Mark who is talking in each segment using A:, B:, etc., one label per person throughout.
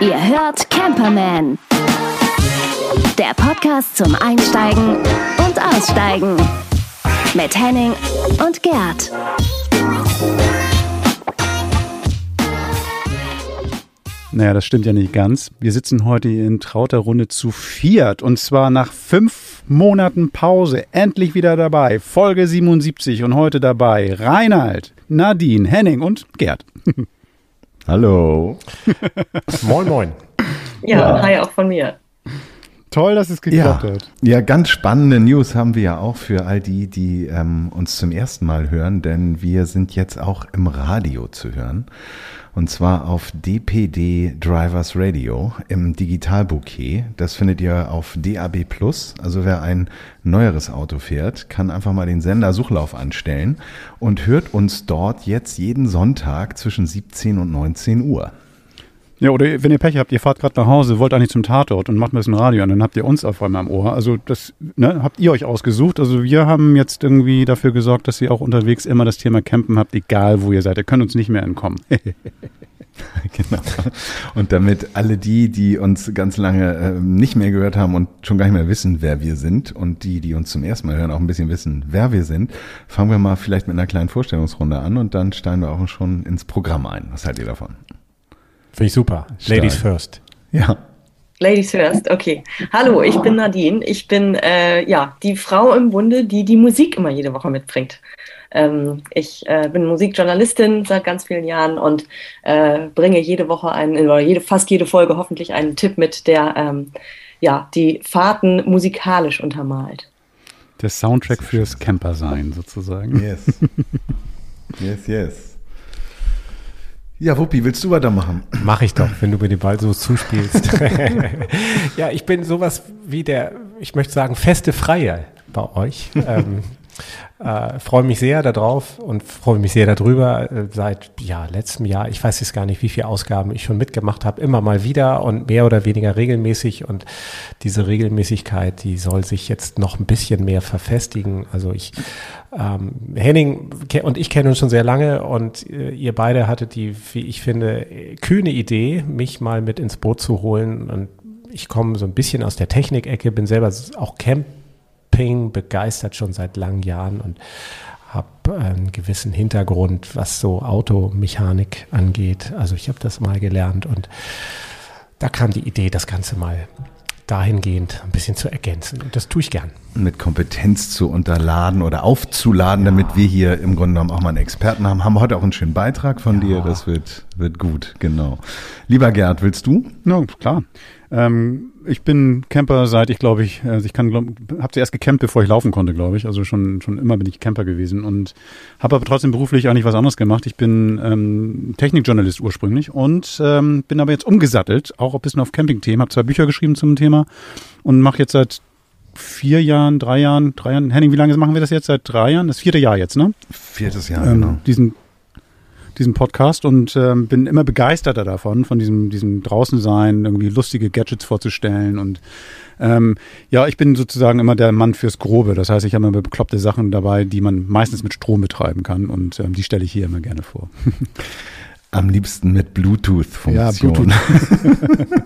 A: Ihr hört Camperman. Der Podcast zum Einsteigen und Aussteigen. Mit Henning und Gerd.
B: Naja, das stimmt ja nicht ganz. Wir sitzen heute in trauter Runde zu viert und zwar nach fünf Monaten Pause endlich wieder dabei. Folge 77 und heute dabei Reinhard, Nadine, Henning und Gerd.
C: Hallo.
D: moin, moin.
E: Ja, ja, hi auch von mir.
B: Toll, dass es geklappt
C: ja,
B: hat.
C: Ja, ganz spannende News haben wir ja auch für all die, die ähm, uns zum ersten Mal hören, denn wir sind jetzt auch im Radio zu hören. Und zwar auf DPD Drivers Radio im Digitalbouquet. Das findet ihr auf DAB Plus. Also wer ein neueres Auto fährt, kann einfach mal den Sender Suchlauf anstellen und hört uns dort jetzt jeden Sonntag zwischen 17 und 19 Uhr.
B: Ja, oder wenn ihr Pech habt, ihr fahrt gerade nach Hause, wollt eigentlich zum Tatort und macht ein bisschen Radio an, dann habt ihr uns auf einmal am Ohr. Also das ne, habt ihr euch ausgesucht. Also wir haben jetzt irgendwie dafür gesorgt, dass ihr auch unterwegs immer das Thema Campen habt, egal wo ihr seid. Ihr könnt uns nicht mehr entkommen.
C: genau. Und damit alle die, die uns ganz lange äh, nicht mehr gehört haben und schon gar nicht mehr wissen, wer wir sind und die, die uns zum ersten Mal hören, auch ein bisschen wissen, wer wir sind, fangen wir mal vielleicht mit einer kleinen Vorstellungsrunde an und dann steigen wir auch schon ins Programm ein. Was haltet ihr davon?
D: Finde ich super. Stark. Ladies first.
C: Ja.
E: Ladies first, okay. Hallo, ich bin Nadine. Ich bin äh, ja die Frau im Bunde, die die Musik immer jede Woche mitbringt. Ähm, ich äh, bin Musikjournalistin seit ganz vielen Jahren und äh, bringe jede Woche einen, oder jede, fast jede Folge hoffentlich einen Tipp mit, der ähm, ja, die Fahrten musikalisch untermalt.
B: Der Soundtrack fürs Campersein sozusagen.
C: Yes. yes, yes. Ja, Wuppi, willst du weitermachen?
D: Mach ich doch, wenn du mir den Ball so zuspielst. ja, ich bin sowas wie der, ich möchte sagen, feste Freie bei euch. ähm, äh, freue mich sehr darauf und freue mich sehr darüber. Äh, seit ja, letztem Jahr, ich weiß jetzt gar nicht, wie viele Ausgaben ich schon mitgemacht habe, immer mal wieder und mehr oder weniger regelmäßig. Und diese Regelmäßigkeit, die soll sich jetzt noch ein bisschen mehr verfestigen. Also ich, ähm, Henning und ich kennen uns schon sehr lange und äh, ihr beide hattet die, wie ich finde, kühne Idee, mich mal mit ins Boot zu holen. Und ich komme so ein bisschen aus der Technikecke, bin selber auch Camp Camping begeistert schon seit langen Jahren und habe einen gewissen Hintergrund, was so Automechanik angeht. Also ich habe das mal gelernt und da kam die Idee, das Ganze mal dahingehend ein bisschen zu ergänzen. Und das tue ich gern.
C: Mit Kompetenz zu unterladen oder aufzuladen, ja. damit wir hier im Grunde genommen auch mal einen Experten haben. Haben wir heute auch einen schönen Beitrag von ja. dir. Das wird, wird gut, genau. Lieber Gerd, willst du?
B: Ja, klar. Ähm, ich bin Camper seit ich glaube ich, also ich kann habe zuerst gecampt, bevor ich laufen konnte, glaube ich. Also schon schon immer bin ich Camper gewesen und habe aber trotzdem beruflich eigentlich was anderes gemacht. Ich bin ähm, Technikjournalist ursprünglich und ähm, bin aber jetzt umgesattelt, auch ein bisschen auf Camping-Themen. Habe zwei Bücher geschrieben zum Thema und mache jetzt seit vier Jahren, drei Jahren, drei Jahren. Henning, wie lange machen wir das jetzt? Seit drei Jahren? Das vierte Jahr jetzt, ne?
C: Viertes Jahr, ähm, genau.
B: Diesen diesen Podcast und ähm, bin immer begeisterter davon, von diesem, diesem Draußensein, irgendwie lustige Gadgets vorzustellen und ähm, ja, ich bin sozusagen immer der Mann fürs Grobe. Das heißt, ich habe immer bekloppte Sachen dabei, die man meistens mit Strom betreiben kann und ähm, die stelle ich hier immer gerne vor.
C: Am liebsten mit Bluetooth-Funktion. Ja, Bluetooth.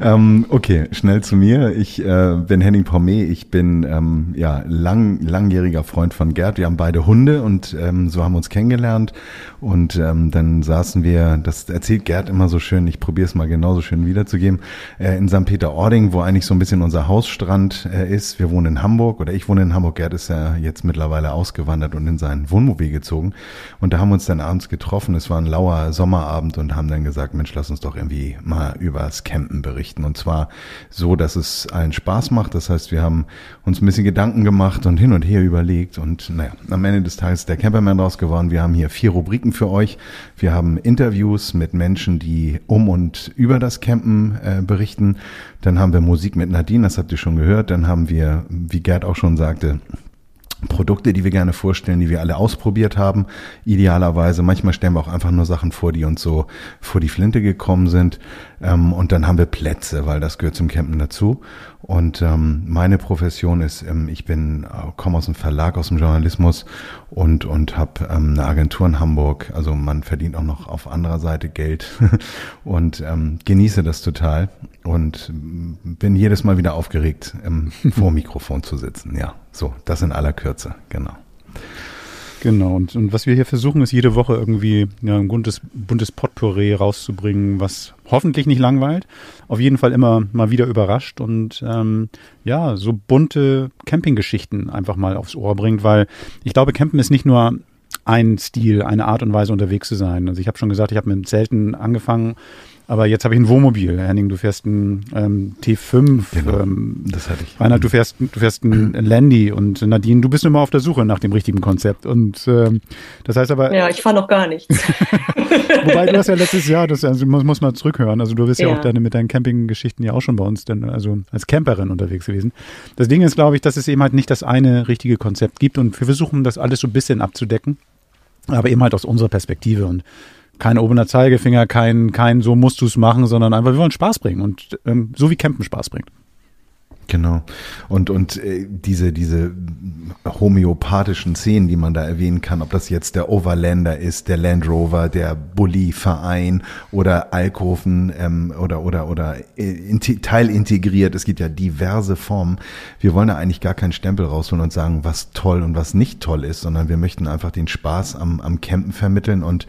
C: ähm, okay, schnell zu mir. Ich äh, bin Henning Pommet. Ich bin ähm, ja lang, langjähriger Freund von Gerd. Wir haben beide Hunde und ähm, so haben uns kennengelernt. Und ähm, dann saßen wir, das erzählt Gerd immer so schön, ich probiere es mal genauso schön wiederzugeben, äh, in St. Peter-Ording, wo eigentlich so ein bisschen unser Hausstrand äh, ist. Wir wohnen in Hamburg oder ich wohne in Hamburg. Gerd ist ja jetzt mittlerweile ausgewandert und in sein Wohnmobil gezogen. Und da haben wir uns dann abends getroffen. Es war ein lauer Sommerabend und haben dann gesagt, Mensch, lass uns doch irgendwie mal übers Campen berichten. Und zwar so, dass es allen Spaß macht. Das heißt, wir haben uns ein bisschen Gedanken gemacht und hin und her überlegt. Und naja, am Ende des Tages ist der Camperman raus geworden. Wir haben hier vier Rubriken für euch. Wir haben Interviews mit Menschen, die um und über das Campen äh, berichten. Dann haben wir Musik mit Nadine, das habt ihr schon gehört. Dann haben wir, wie Gerd auch schon sagte, Produkte, die wir gerne vorstellen, die wir alle ausprobiert haben, idealerweise. Manchmal stellen wir auch einfach nur Sachen vor, die uns so vor die Flinte gekommen sind. Ähm, und dann haben wir Plätze, weil das gehört zum Campen dazu. Und ähm, meine Profession ist, ähm, ich bin, äh, komme aus dem Verlag, aus dem Journalismus und und habe ähm, eine Agentur in Hamburg. Also man verdient auch noch auf anderer Seite Geld und ähm, genieße das total und bin jedes Mal wieder aufgeregt, ähm, vor Mikrofon zu sitzen. Ja, so, das in aller Kürze, genau.
B: Genau, und, und was wir hier versuchen, ist jede Woche irgendwie ja, ein buntes, buntes Potpourri rauszubringen, was hoffentlich nicht langweilt, auf jeden Fall immer mal wieder überrascht und ähm, ja, so bunte Campinggeschichten einfach mal aufs Ohr bringt, weil ich glaube, Campen ist nicht nur ein Stil, eine Art und Weise unterwegs zu sein. Also ich habe schon gesagt, ich habe mit Zelten angefangen aber jetzt habe ich ein Wohnmobil. Henning, du fährst ein ähm, T5.
C: Genau, ähm, das hatte ich.
B: Reinhard, du fährst, du fährst ein Landy und Nadine, du bist immer auf der Suche nach dem richtigen Konzept. Und ähm, das heißt aber.
E: Ja, ich fahre noch gar nichts.
B: Wobei du hast ja letztes Jahr, das also muss, muss man zurückhören. Also du bist ja, ja auch deine, mit deinen Campinggeschichten ja auch schon bei uns, denn, also als Camperin unterwegs gewesen. Das Ding ist, glaube ich, dass es eben halt nicht das eine richtige Konzept gibt und wir versuchen das alles so ein bisschen abzudecken, aber eben halt aus unserer Perspektive und kein obener Zeigefinger, kein, kein so musst du es machen, sondern einfach, wir wollen Spaß bringen und ähm, so wie Campen Spaß bringt.
C: Genau. Und, und äh, diese, diese homöopathischen Szenen, die man da erwähnen kann, ob das jetzt der Overlander ist, der Land Rover, der Bulli-Verein oder Alkoven ähm, oder, oder, oder äh, in, teilintegriert. Es gibt ja diverse Formen. Wir wollen da eigentlich gar keinen Stempel rausholen und sagen, was toll und was nicht toll ist, sondern wir möchten einfach den Spaß am, am Campen vermitteln und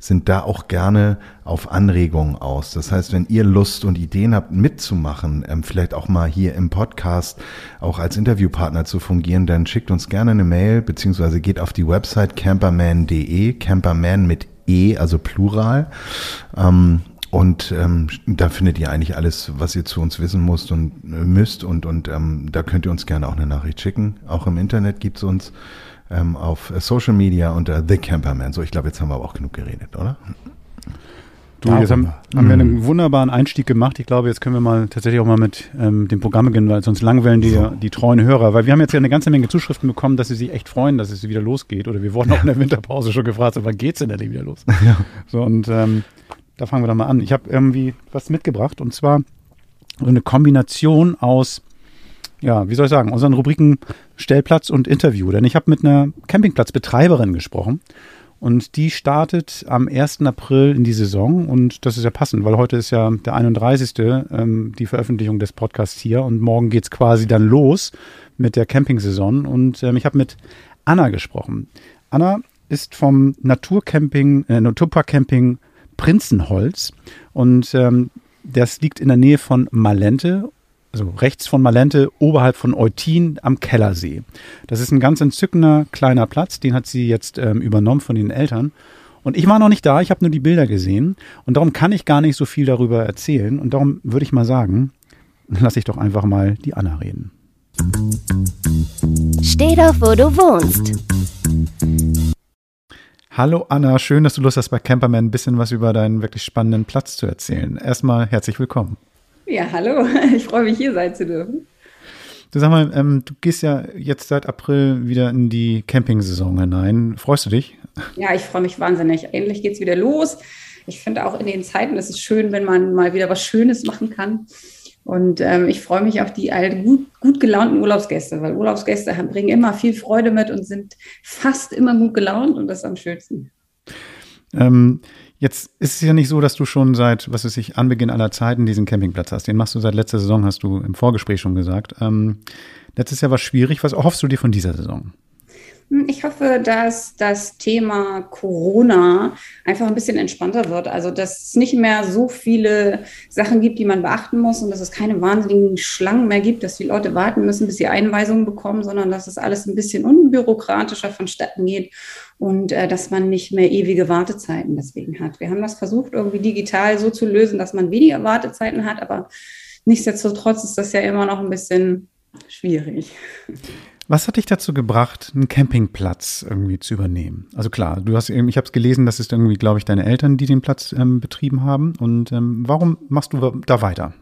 C: sind da auch gerne auf Anregungen aus. Das heißt, wenn ihr Lust und Ideen habt, mitzumachen, ähm, vielleicht auch mal hier im Podcast auch als Interviewpartner zu fungieren, dann schickt uns gerne eine Mail, beziehungsweise geht auf die Website camperman.de, camperman mit E, also Plural. Ähm, und ähm, da findet ihr eigentlich alles, was ihr zu uns wissen müsst und äh, müsst. Und, und ähm, da könnt ihr uns gerne auch eine Nachricht schicken. Auch im Internet gibt's uns ähm, auf Social Media unter The Camperman. So, ich glaube, jetzt haben wir aber auch genug geredet, oder?
B: Du, jetzt haben, haben wir einen wunderbaren Einstieg gemacht. Ich glaube, jetzt können wir mal tatsächlich auch mal mit ähm, dem Programm beginnen, weil sonst langweilen die, so. die treuen Hörer. Weil wir haben jetzt ja eine ganze Menge Zuschriften bekommen, dass sie sich echt freuen, dass es wieder losgeht. Oder wir wurden auch in der Winterpause schon gefragt, so, wann geht's denn denn wieder los? Ja. So, und ähm, da fangen wir doch mal an. Ich habe irgendwie was mitgebracht und zwar so eine Kombination aus ja, wie soll ich sagen, unseren Rubriken Stellplatz und Interview. Denn ich habe mit einer Campingplatzbetreiberin gesprochen und die startet am 1. April in die Saison und das ist ja passend, weil heute ist ja der 31. Ähm, die Veröffentlichung des Podcasts hier und morgen geht's quasi dann los mit der Campingsaison und ähm, ich habe mit Anna gesprochen. Anna ist vom Naturcamping, äh, Naturpark-Camping Prinzenholz und ähm, das liegt in der Nähe von Malente also rechts von Malente, oberhalb von Eutin am Kellersee. Das ist ein ganz entzückender kleiner Platz, den hat sie jetzt ähm, übernommen von den Eltern. Und ich war noch nicht da, ich habe nur die Bilder gesehen und darum kann ich gar nicht so viel darüber erzählen. Und darum würde ich mal sagen, lasse ich doch einfach mal die Anna reden.
A: Steh doch, wo du wohnst.
B: Hallo Anna, schön, dass du Lust hast, bei Camperman ein bisschen was über deinen wirklich spannenden Platz zu erzählen. Erstmal herzlich willkommen.
F: Ja, hallo. Ich freue mich, hier sein zu dürfen.
B: Du sag mal, ähm, du gehst ja jetzt seit April wieder in die Campingsaison hinein. Freust du dich?
F: Ja, ich freue mich wahnsinnig. Endlich geht es wieder los. Ich finde auch in den Zeiten, es ist schön, wenn man mal wieder was Schönes machen kann. Und ähm, ich freue mich auf die gut, gut gelaunten Urlaubsgäste, weil Urlaubsgäste haben, bringen immer viel Freude mit und sind fast immer gut gelaunt und das ist am schönsten.
B: Ähm, Jetzt ist es ja nicht so, dass du schon seit, was weiß ich, Anbeginn aller Zeiten diesen Campingplatz hast. Den machst du seit letzter Saison, hast du im Vorgespräch schon gesagt. Ähm, letztes Jahr war schwierig. Was hoffst du dir von dieser Saison?
F: Hm, ich hoffe, dass das Thema Corona einfach ein bisschen entspannter wird. Also, dass es nicht mehr so viele Sachen gibt, die man beachten muss und dass es keine wahnsinnigen Schlangen mehr gibt, dass die Leute warten müssen, bis sie Einweisungen bekommen, sondern dass es alles ein bisschen unbürokratischer vonstatten geht und äh, dass man nicht mehr ewige Wartezeiten deswegen hat. Wir haben das versucht, irgendwie digital so zu lösen, dass man weniger Wartezeiten hat, aber nichtsdestotrotz ist das ja immer noch ein bisschen schwierig.
B: Was hat dich dazu gebracht, einen Campingplatz irgendwie zu übernehmen? Also klar, du hast, ich habe es gelesen, das ist irgendwie, glaube ich, deine Eltern, die den Platz ähm, betrieben haben. Und ähm, warum machst du da weiter?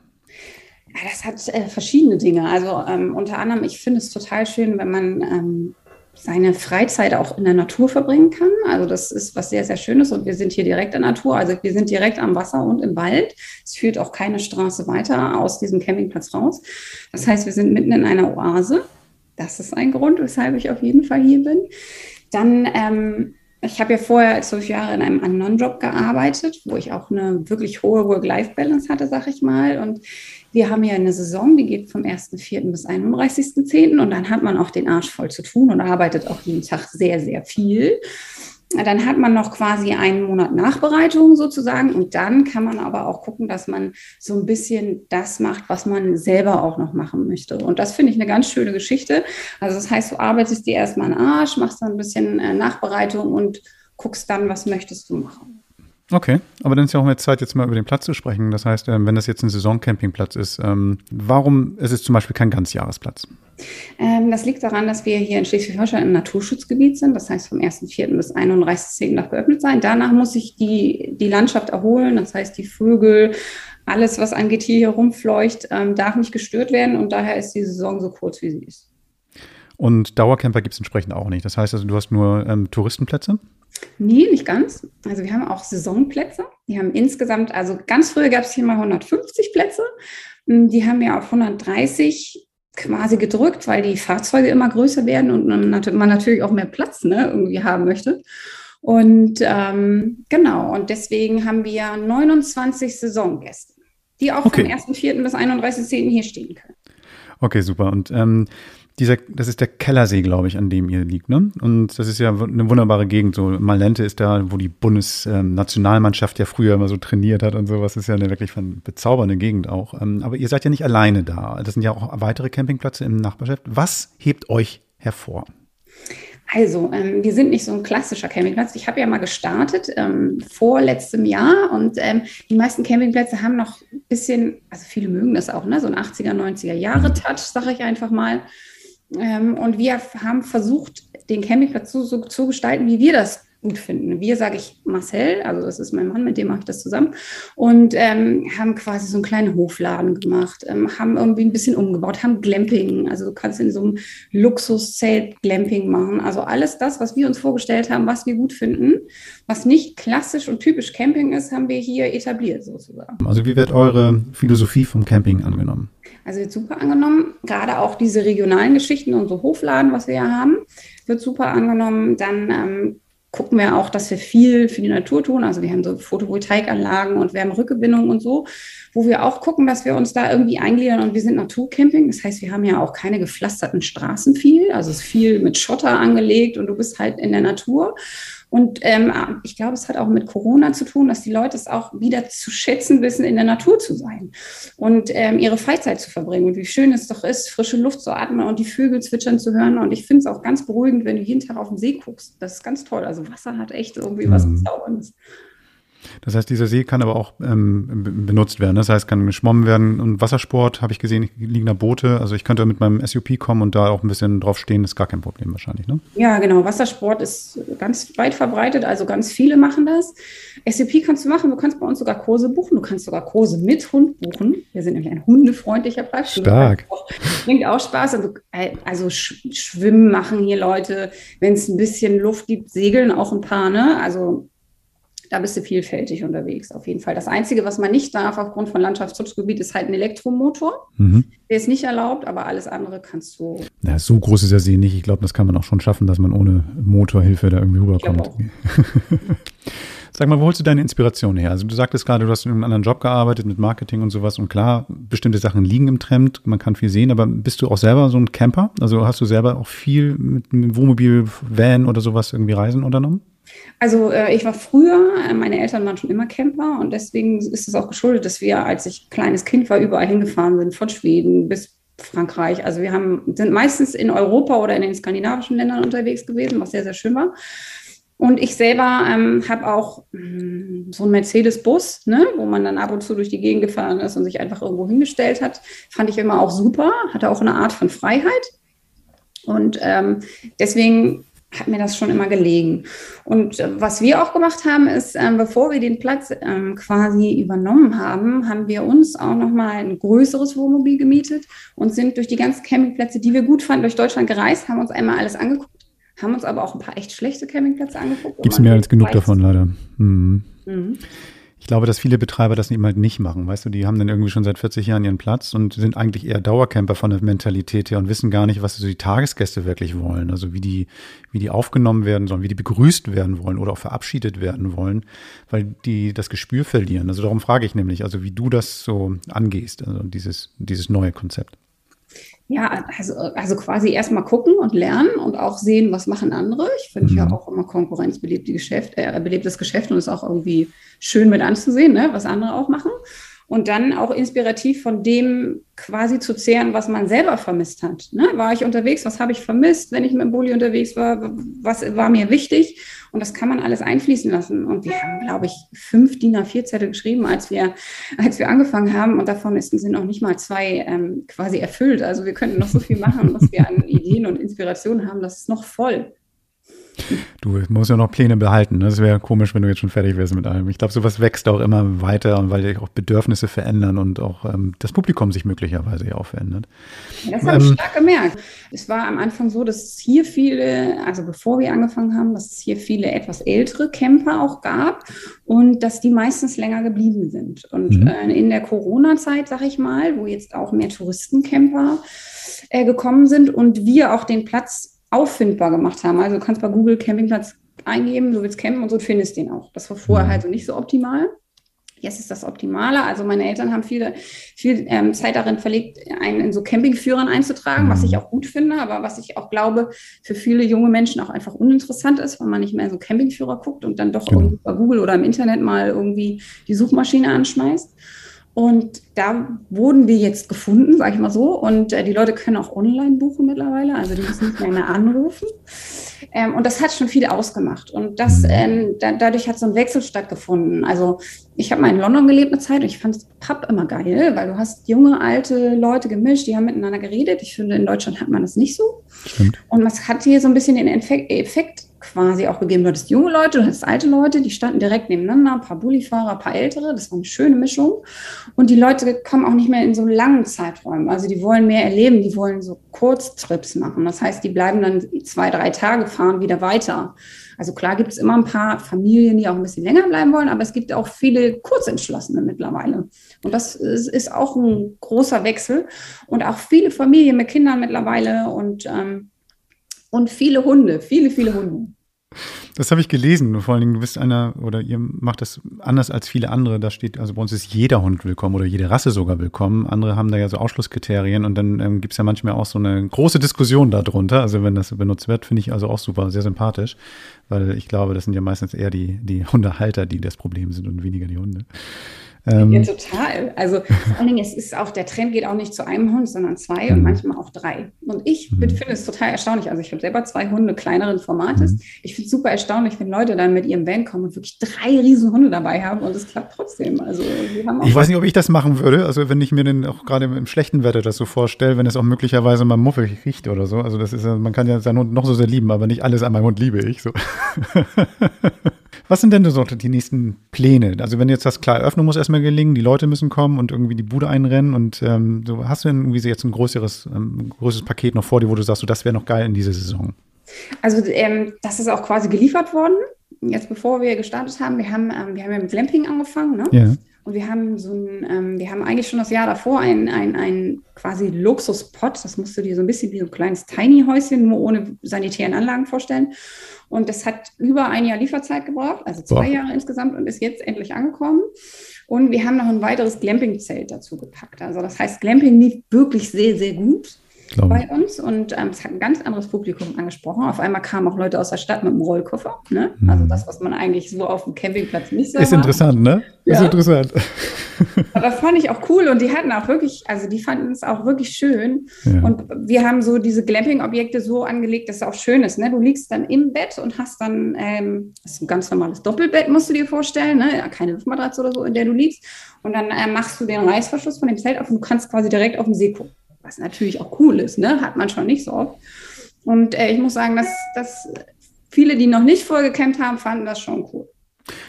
F: Ja, das hat äh, verschiedene Dinge. Also ähm, unter anderem, ich finde es total schön, wenn man ähm, seine Freizeit auch in der Natur verbringen kann. Also das ist was sehr, sehr Schönes und wir sind hier direkt in der Natur. Also wir sind direkt am Wasser und im Wald. Es führt auch keine Straße weiter aus diesem Campingplatz raus. Das heißt, wir sind mitten in einer Oase. Das ist ein Grund, weshalb ich auf jeden Fall hier bin. Dann ähm, ich habe ja vorher zwölf Jahre in einem anderen Job gearbeitet, wo ich auch eine wirklich hohe Work-Life-Balance hatte, sag ich mal. Und wir haben ja eine Saison, die geht vom 1.4. bis 31.10. Und dann hat man auch den Arsch voll zu tun und arbeitet auch jeden Tag sehr, sehr viel. Dann hat man noch quasi einen Monat Nachbereitung sozusagen und dann kann man aber auch gucken, dass man so ein bisschen das macht, was man selber auch noch machen möchte. Und das finde ich eine ganz schöne Geschichte. Also das heißt, du arbeitest dir erstmal einen Arsch, machst dann ein bisschen äh, Nachbereitung und guckst dann, was möchtest du machen.
B: Okay, aber dann ist ja auch mehr Zeit, jetzt mal über den Platz zu sprechen. Das heißt, ähm, wenn das jetzt ein Saisoncampingplatz ist, ähm, warum ist es zum Beispiel kein Ganzjahresplatz?
F: Ähm, das liegt daran, dass wir hier in Schleswig-Holstein im Naturschutzgebiet sind. Das heißt, vom 1.4. bis 31.10. darf geöffnet sein. Danach muss sich die, die Landschaft erholen. Das heißt, die Vögel, alles, was an Getier hier rumfleucht, darf nicht gestört werden. Und daher ist die Saison so kurz, wie sie ist.
B: Und Dauercamper gibt es entsprechend auch nicht. Das heißt also, du hast nur ähm, Touristenplätze?
F: Nee, nicht ganz. Also wir haben auch Saisonplätze. Die haben insgesamt, also ganz früher gab es hier mal 150 Plätze. Hm, die haben ja auf 130 quasi gedrückt, weil die Fahrzeuge immer größer werden und man, natürlich auch mehr Platz ne, irgendwie haben möchte. Und ähm, genau, und deswegen haben wir 29 Saisongäste, die auch okay. vom 1.4. bis 31.10. hier stehen können.
B: Okay, super. Und ähm, dieser, das ist der Kellersee, glaube ich, an dem ihr liegt, ne? Und das ist ja eine wunderbare Gegend. So Malente ist da, wo die Bundesnationalmannschaft ja früher immer so trainiert hat und sowas. Ist ja eine wirklich bezaubernde Gegend auch. Ähm, aber ihr seid ja nicht alleine da. Das sind ja auch weitere Campingplätze im Nachbarschaft. Was hebt euch hervor?
F: Also, ähm, wir sind nicht so ein klassischer Campingplatz. Ich habe ja mal gestartet ähm, vor letztem Jahr und ähm, die meisten Campingplätze haben noch ein bisschen, also viele mögen das auch, ne? so ein 80er, 90er Jahre Touch, sage ich einfach mal. Ähm, und wir haben versucht, den Campingplatz so, so zu gestalten, wie wir das gut finden. Wir, sage ich Marcel, also das ist mein Mann, mit dem mache ich das zusammen, und ähm, haben quasi so einen kleinen Hofladen gemacht, ähm, haben irgendwie ein bisschen umgebaut, haben Glamping, also du kannst in so einem Luxuszelt Glamping machen. Also alles das, was wir uns vorgestellt haben, was wir gut finden, was nicht klassisch und typisch Camping ist, haben wir hier etabliert sozusagen.
B: Also wie wird eure Philosophie vom Camping angenommen?
F: Also wird super angenommen. Gerade auch diese regionalen Geschichten, unsere Hofladen, was wir ja haben, wird super angenommen. Dann ähm, gucken wir auch, dass wir viel für die Natur tun. Also wir haben so Photovoltaikanlagen und Wärmerückgewinnung und so, wo wir auch gucken, dass wir uns da irgendwie eingliedern und wir sind Naturcamping. Das heißt, wir haben ja auch keine gepflasterten Straßen viel. Also es ist viel mit Schotter angelegt und du bist halt in der Natur. Und ähm, ich glaube, es hat auch mit Corona zu tun, dass die Leute es auch wieder zu schätzen wissen, in der Natur zu sein und ähm, ihre Freizeit zu verbringen. Und wie schön es doch ist, frische Luft zu atmen und die Vögel zwitschern zu hören. Und ich finde es auch ganz beruhigend, wenn du jeden Tag auf den See guckst. Das ist ganz toll. Also Wasser hat echt irgendwie was mhm.
B: Das heißt, dieser See kann aber auch ähm, benutzt werden. Das heißt, kann geschwommen werden. Und Wassersport habe ich gesehen, liegen da Boote. Also ich könnte mit meinem SUP kommen und da auch ein bisschen drauf stehen. Ist gar kein Problem wahrscheinlich, ne?
F: Ja, genau. Wassersport ist ganz weit verbreitet. Also ganz viele machen das. SUP kannst du machen. Du kannst bei uns sogar Kurse buchen. Du kannst sogar Kurse mit Hund buchen. Wir sind nämlich ein hundefreundlicher Platz.
B: Stark.
F: Bringt auch Spaß. Also, äh, also Schwimmen machen hier Leute. Wenn es ein bisschen Luft gibt, segeln auch ein paar, ne? Also da bist du vielfältig unterwegs, auf jeden Fall. Das Einzige, was man nicht darf aufgrund von Landschaftsschutzgebiet, ist halt ein Elektromotor. Mhm. Der ist nicht erlaubt, aber alles andere kannst du.
B: Ja, so groß ist der See nicht. Ich glaube, das kann man auch schon schaffen, dass man ohne Motorhilfe da irgendwie rüberkommt. Sag mal, wo holst du deine Inspiration her? Also du sagtest gerade, du hast in einem anderen Job gearbeitet mit Marketing und sowas und klar, bestimmte Sachen liegen im Trend, man kann viel sehen, aber bist du auch selber so ein Camper? Also hast du selber auch viel mit, mit Wohnmobil, Van oder sowas irgendwie Reisen unternommen?
F: Also äh, ich war früher, äh, meine Eltern waren schon immer Camper und deswegen ist es auch geschuldet, dass wir, als ich kleines Kind war, überall hingefahren sind, von Schweden bis Frankreich. Also wir haben, sind meistens in Europa oder in den skandinavischen Ländern unterwegs gewesen, was sehr, sehr schön war. Und ich selber ähm, habe auch mh, hm, so einen Mercedes-Bus, ne, wo man dann ab und zu durch die Gegend gefahren ist und sich einfach irgendwo hingestellt hat. Fand ich immer auch super, hatte auch eine Art von Freiheit. Und ähm, deswegen hat mir das schon immer gelegen. Und äh, was wir auch gemacht haben, ist, äh, bevor wir den Platz äh, quasi übernommen haben, haben wir uns auch nochmal ein größeres Wohnmobil gemietet und sind durch die ganzen Campingplätze, die wir gut fanden, durch Deutschland gereist, haben uns einmal alles angeguckt haben uns aber auch ein paar echt schlechte Campingplätze angeguckt.
B: Gibt es mehr als genug davon, leider. Mhm. Mhm. Ich glaube, dass viele Betreiber das eben halt nicht machen. Weißt du, die haben dann irgendwie schon seit 40 Jahren ihren Platz und sind eigentlich eher Dauercamper von der Mentalität her und wissen gar nicht, was so die Tagesgäste wirklich wollen. Also wie die, wie die aufgenommen werden sollen, wie die begrüßt werden wollen oder auch verabschiedet werden wollen, weil die das Gespür verlieren. Also darum frage ich nämlich, also wie du das so angehst, also dieses, dieses neue Konzept.
F: Ja, also, also quasi erstmal gucken und lernen und auch sehen, was machen andere. Ich finde mhm. ja auch immer Konkurrenz belebt Geschäft, äh, belebtes Geschäft und ist auch irgendwie schön mit anzusehen, ne, was andere auch machen und dann auch inspirativ von dem quasi zu zehren, was man selber vermisst hat. Ne? War ich unterwegs? Was habe ich vermisst, wenn ich mit dem Bulli unterwegs war? Was war mir wichtig? Und das kann man alles einfließen lassen. Und wir haben, glaube ich, fünf DIN A4-Zettel geschrieben, als wir, als wir angefangen haben. Und davon ist, sind noch nicht mal zwei ähm, quasi erfüllt. Also wir könnten noch so viel machen, was wir an Ideen und Inspirationen haben. Das ist noch voll.
B: Du musst ja noch Pläne behalten. Ne? Das wäre komisch, wenn du jetzt schon fertig wärst mit allem. Ich glaube, sowas wächst auch immer weiter und weil sich auch Bedürfnisse verändern und auch ähm, das Publikum sich möglicherweise ja auch verändert.
F: das habe ich ähm, stark gemerkt. Es war am Anfang so, dass es hier viele, also bevor wir angefangen haben, dass es hier viele etwas ältere Camper auch gab und dass die meistens länger geblieben sind. Und mhm. äh, in der Corona-Zeit, sag ich mal, wo jetzt auch mehr Touristencamper äh, gekommen sind und wir auch den Platz auffindbar gemacht haben. Also du kannst bei Google Campingplatz eingeben, du willst campen und so findest den auch. Das war vorher mhm. halt so nicht so optimal. Jetzt ist das optimaler. Also meine Eltern haben viel, viel ähm, Zeit darin verlegt, einen in so Campingführern einzutragen, mhm. was ich auch gut finde, aber was ich auch glaube, für viele junge Menschen auch einfach uninteressant ist, weil man nicht mehr so Campingführer guckt und dann doch genau. bei Google oder im Internet mal irgendwie die Suchmaschine anschmeißt. Und da wurden wir jetzt gefunden, sage ich mal so. Und äh, die Leute können auch online buchen mittlerweile, also die müssen nicht mehr anrufen. Ähm, und das hat schon viel ausgemacht. Und das, mhm. ähm, da, dadurch hat so ein Wechsel stattgefunden. Also ich habe mal in London gelebt eine Zeit und ich fand Pub immer geil, weil du hast junge, alte Leute gemischt, die haben miteinander geredet. Ich finde, in Deutschland hat man das nicht so. Stimmt. Und man hat hier so ein bisschen den Effekt, quasi auch gegeben. Du hattest junge Leute, du hattest alte Leute, die standen direkt nebeneinander, ein paar Bullifahrer, ein paar ältere. Das war eine schöne Mischung. Und die Leute kommen auch nicht mehr in so langen Zeiträumen. Also die wollen mehr erleben, die wollen so Kurztrips machen. Das heißt, die bleiben dann zwei, drei Tage, fahren wieder weiter. Also klar gibt es immer ein paar Familien, die auch ein bisschen länger bleiben wollen, aber es gibt auch viele Kurzentschlossene mittlerweile. Und das ist, auch ein großer Wechsel. Und auch viele Familien mit Kindern mittlerweile und ähm, und viele Hunde, viele, viele Hunde.
B: Das habe ich gelesen. Vor allen Dingen, du bist einer oder ihr macht das anders als viele andere. Da steht, also bei uns ist jeder Hund willkommen oder jede Rasse sogar willkommen. Andere haben da ja so Ausschlusskriterien und dann ähm, gibt es ja manchmal auch so eine große Diskussion darunter. Also wenn das benutzt wird, finde ich also auch super, sehr sympathisch, weil ich glaube, das sind ja meistens eher die, die Hundehalter, die das Problem sind und weniger die Hunde.
F: Ähm, ja, total. Also vor allen Dingen, es ist auch, der Trend geht auch nicht zu einem Hund, sondern zwei und mhm. manchmal auch drei. Und ich mhm. finde es total erstaunlich. Also ich habe selber zwei Hunde kleineren Formates. Mhm. Ich finde es super erstaunlich, wenn Leute dann mit ihrem Van kommen und wirklich drei riesen Hunde dabei haben und es klappt trotzdem. Also
B: Ich weiß nicht, ob ich das machen würde. Also wenn ich mir denn auch gerade im schlechten Wetter das so vorstelle, wenn es auch möglicherweise mal muffig riecht oder so. Also das ist man kann ja seinen Hund noch so sehr lieben, aber nicht alles an meinem Hund liebe ich. So. Was sind denn so die nächsten Pläne? Also wenn jetzt das klar Eröffnung muss erstmal gelingen, die Leute müssen kommen und irgendwie die Bude einrennen und ähm, so hast du denn irgendwie jetzt ein größeres, ähm, größeres Paket noch vor dir, wo du sagst, so, das wäre noch geil in dieser Saison?
F: Also ähm, das ist auch quasi geliefert worden. Jetzt bevor wir gestartet haben, wir haben, ähm, wir haben ja mit Glamping angefangen, ne? Ja. Und wir haben so ein, ähm, wir haben eigentlich schon das Jahr davor ein, ein, ein quasi Luxuspot. Das musst du dir so ein bisschen wie so ein kleines Tiny-Häuschen, nur ohne sanitären Anlagen vorstellen. Und das hat über ein Jahr Lieferzeit gebraucht, also zwei Boah. Jahre insgesamt und ist jetzt endlich angekommen. Und wir haben noch ein weiteres Glamping-Zelt dazu gepackt. Also das heißt, Glamping lief wirklich sehr, sehr gut bei uns und ähm, es hat ein ganz anderes Publikum angesprochen. Auf einmal kamen auch Leute aus der Stadt mit einem Rollkoffer. Ne? Mhm. Also das, was man eigentlich so auf dem Campingplatz nicht so
B: Ist interessant, ne? Ja. Ist interessant.
F: Aber fand ich auch cool und die hatten auch wirklich, also die fanden es auch wirklich schön. Ja. Und wir haben so diese Glamping-Objekte so angelegt, dass es auch schön ist. Ne? Du liegst dann im Bett und hast dann, ähm, das ist ein ganz normales Doppelbett, musst du dir vorstellen, ne? keine Luftmatratze oder so, in der du liegst. Und dann äh, machst du den Reißverschluss von dem Zelt auf und du kannst quasi direkt auf den See gucken was natürlich auch cool ist, ne? hat man schon nicht so oft. Und äh, ich muss sagen, dass, dass viele, die noch nicht vorher gecampt haben, fanden das schon cool.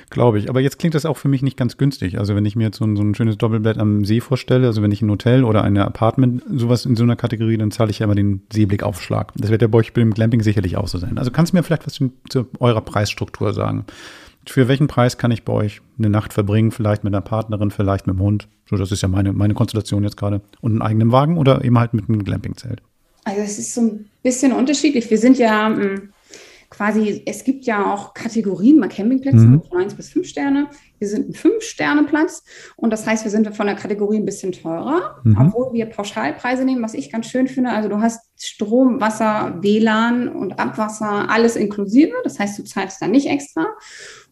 B: Glaube ich. Aber jetzt klingt das auch für mich nicht ganz günstig. Also wenn ich mir jetzt so ein, so ein schönes Doppelbett am See vorstelle, also wenn ich ein Hotel oder ein Apartment, sowas in so einer Kategorie, dann zahle ich ja immer den Seeblickaufschlag. Das wird ja bei euch beim Glamping sicherlich auch so sein. Also kannst du mir vielleicht was zu, zu eurer Preisstruktur sagen? Für welchen Preis kann ich bei euch eine Nacht verbringen? Vielleicht mit einer Partnerin, vielleicht mit dem Hund. So, das ist ja meine, meine Konstellation jetzt gerade. Und einen eigenen Wagen oder eben halt mit einem Glampingzelt?
F: Also es ist so ein bisschen unterschiedlich. Wir sind ja mh, hm, quasi, es gibt ja auch Kategorien bei Campingplätzen mhm. von 1 bis 5 Sterne. Wir sind ein 5-Sterne-Platz und das heißt, wir sind von der Kategorie ein bisschen teurer, mhm. obwohl wir Pauschalpreise nehmen, was ich ganz schön finde. Also du hast Strom, Wasser, WLAN und Abwasser, alles inklusive. Das heißt, du zahlst da nicht extra.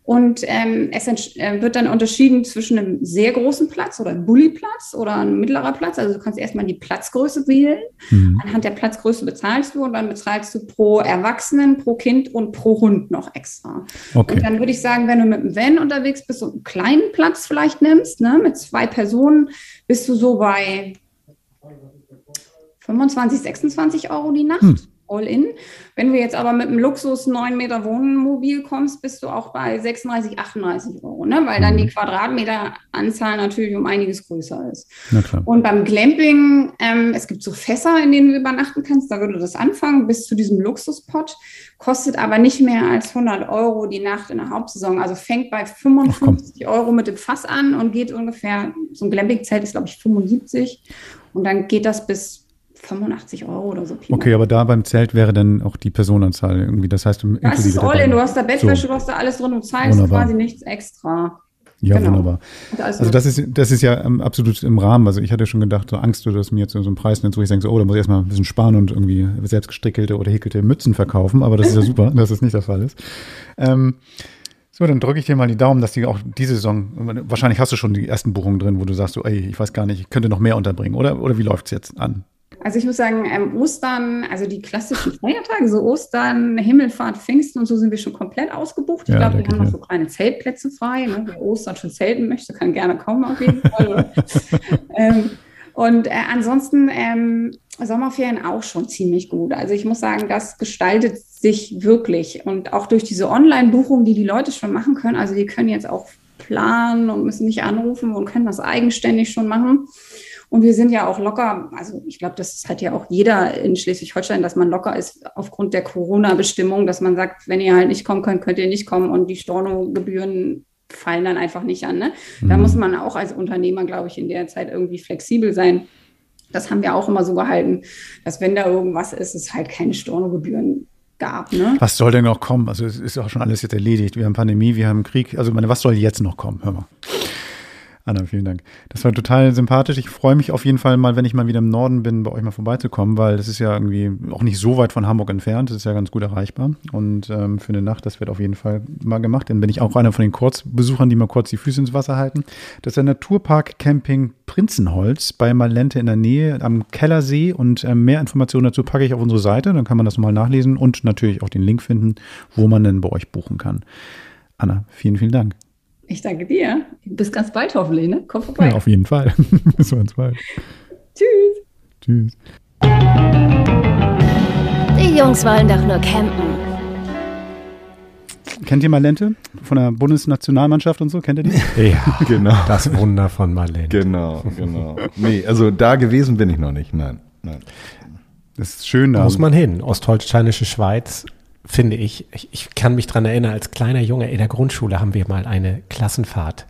F: Und ähm, es äh, wird dann unterschieden zwischen einem sehr großen Platz oder einem Bulli-Platz oder einem mittlerer Platz. Also du kannst erstmal die Platzgröße wählen. Mhm. Anhand der Platzgröße bezahlst du und dann bezahlst du pro Erwachsenen, pro Kind und pro Hund noch extra. Okay. Und dann würde ich sagen, wenn du mit einem Van unterwegs bist und einen kleinen Platz vielleicht nimmst, ne, mit zwei Personen, bist du so bei 25, 26 Euro die Nacht. Mhm all in. Wenn du jetzt aber mit einem Luxus 9 Meter Wohnmobil kommst, bist du auch bei 36, 38 Euro, ne? weil dann die mhm. Quadratmeteranzahl natürlich um einiges größer ist. Und beim Glamping, ähm, es gibt so Fässer, in denen du übernachten kannst, da würde das anfangen bis zu diesem Luxuspot, kostet aber nicht mehr als 100 Euro die Nacht in der Hauptsaison. Also fängt bei 55 Euro mit dem Fass an und geht ungefähr, so ein Glamping-Zelt ist glaube ich 75 und dann geht das bis 85 Euro oder so.
B: Okay, aber da beim Zelt wäre dann auch die Personenzahl irgendwie. Das heißt, du
F: Das ist all in. Du hast da Bettwäsche, so. du hast da alles drin. Du zahlst Wunderbar. quasi nichts extra.
B: Ja, genau. wunderbar. Also, also, das ist, das ist ja ähm, absolut im Rahmen. Also ich hatte schon gedacht, so Angst, dass mir jetzt so einen Preis nennst, wo ich denke, so, oh, da muss ich erstmal ein bisschen sparen und irgendwie selbst gestrickelte oder häkelte Mützen verkaufen. Aber das ist ja super, dass das nicht der Fall ist. Ähm, so, dann drücke ich dir mal die Daumen, dass die auch diese Saison, wahrscheinlich hast du schon die ersten Buchungen drin, wo du sagst, so, ey, ich weiß gar nicht, ich könnte noch mehr unterbringen. Oder, oder wie läuft es jetzt an?
F: Also ich muss sagen, ähm, Ostern, also die klassischen Feiertage, so Ostern, Himmelfahrt, Pfingsten und so sind wir schon komplett ausgebucht. Ich ja, glaube, wir haben noch so kleine Zeltplätze frei. Ne? Wer Ostern schon zelten möchte, kann gerne kommen auf jeden Fall. ähm, und äh, ansonsten ähm, Sommerferien auch schon ziemlich gut. Also ich muss sagen, das gestaltet sich wirklich. Und auch durch diese Online-Buchung, die die Leute schon machen können. Also die können jetzt auch planen und müssen nicht anrufen und können das eigenständig schon machen. Und wir sind ja auch locker, also ich glaube, das hat ja auch jeder in Schleswig-Holstein, dass man locker ist aufgrund der Corona-Bestimmung, dass man sagt, wenn ihr halt nicht kommen könnt, könnt ihr nicht kommen und die Stornogebühren fallen dann einfach nicht an. Ne? Mhm. Da muss man auch als Unternehmer, glaube ich, in der Zeit irgendwie flexibel sein. Das haben wir auch immer so gehalten, dass wenn da irgendwas ist, es halt keine Stornogebühren gab. Ne?
B: Was soll denn noch kommen? Also es ist auch schon alles jetzt erledigt. Wir haben Pandemie, wir haben Krieg. Also meine, was soll jetzt noch kommen? Hör mal. Anna, vielen Dank. Das war total sympathisch. Ich freue mich auf jeden Fall mal, wenn ich mal wieder im Norden bin, bei euch mal vorbeizukommen, weil das ist ja irgendwie auch nicht so weit von Hamburg entfernt. Das ist ja ganz gut erreichbar. Und ähm, für eine Nacht, das wird auf jeden Fall mal gemacht. Dann bin ich auch einer von den Kurzbesuchern, die mal kurz die Füße ins Wasser halten. Das ist der Naturpark Camping Prinzenholz bei Malente in der Nähe am Kellersee. Und äh, mehr Informationen dazu packe ich auf unsere Seite. Dann kann man das mal nachlesen und natürlich auch den Link finden, wo man denn bei euch buchen kann. Anna, vielen, vielen Dank.
F: Ich danke dir. Bis ganz bald hoffentlich, ne? Komm vorbei.
B: Ja, auf jeden Fall. Bis ganz bald.
F: Tschüss.
B: Tschüss.
A: Die Jungs wollen doch nur campen.
B: Kennt ihr Malente von der Bundesnationalmannschaft und so? Kennt ihr die?
D: Ja, genau. Das Wunder von Malente.
C: Genau, genau. Nee, also da gewesen bin ich noch nicht. Nein, nein.
B: Das ist schön da.
D: Muss man hin. Ostholsteinische Schweiz finde ich, ich, ich kann mich dran erinnern, als kleiner Junge in der Grundschule haben wir mal eine Klassenfahrt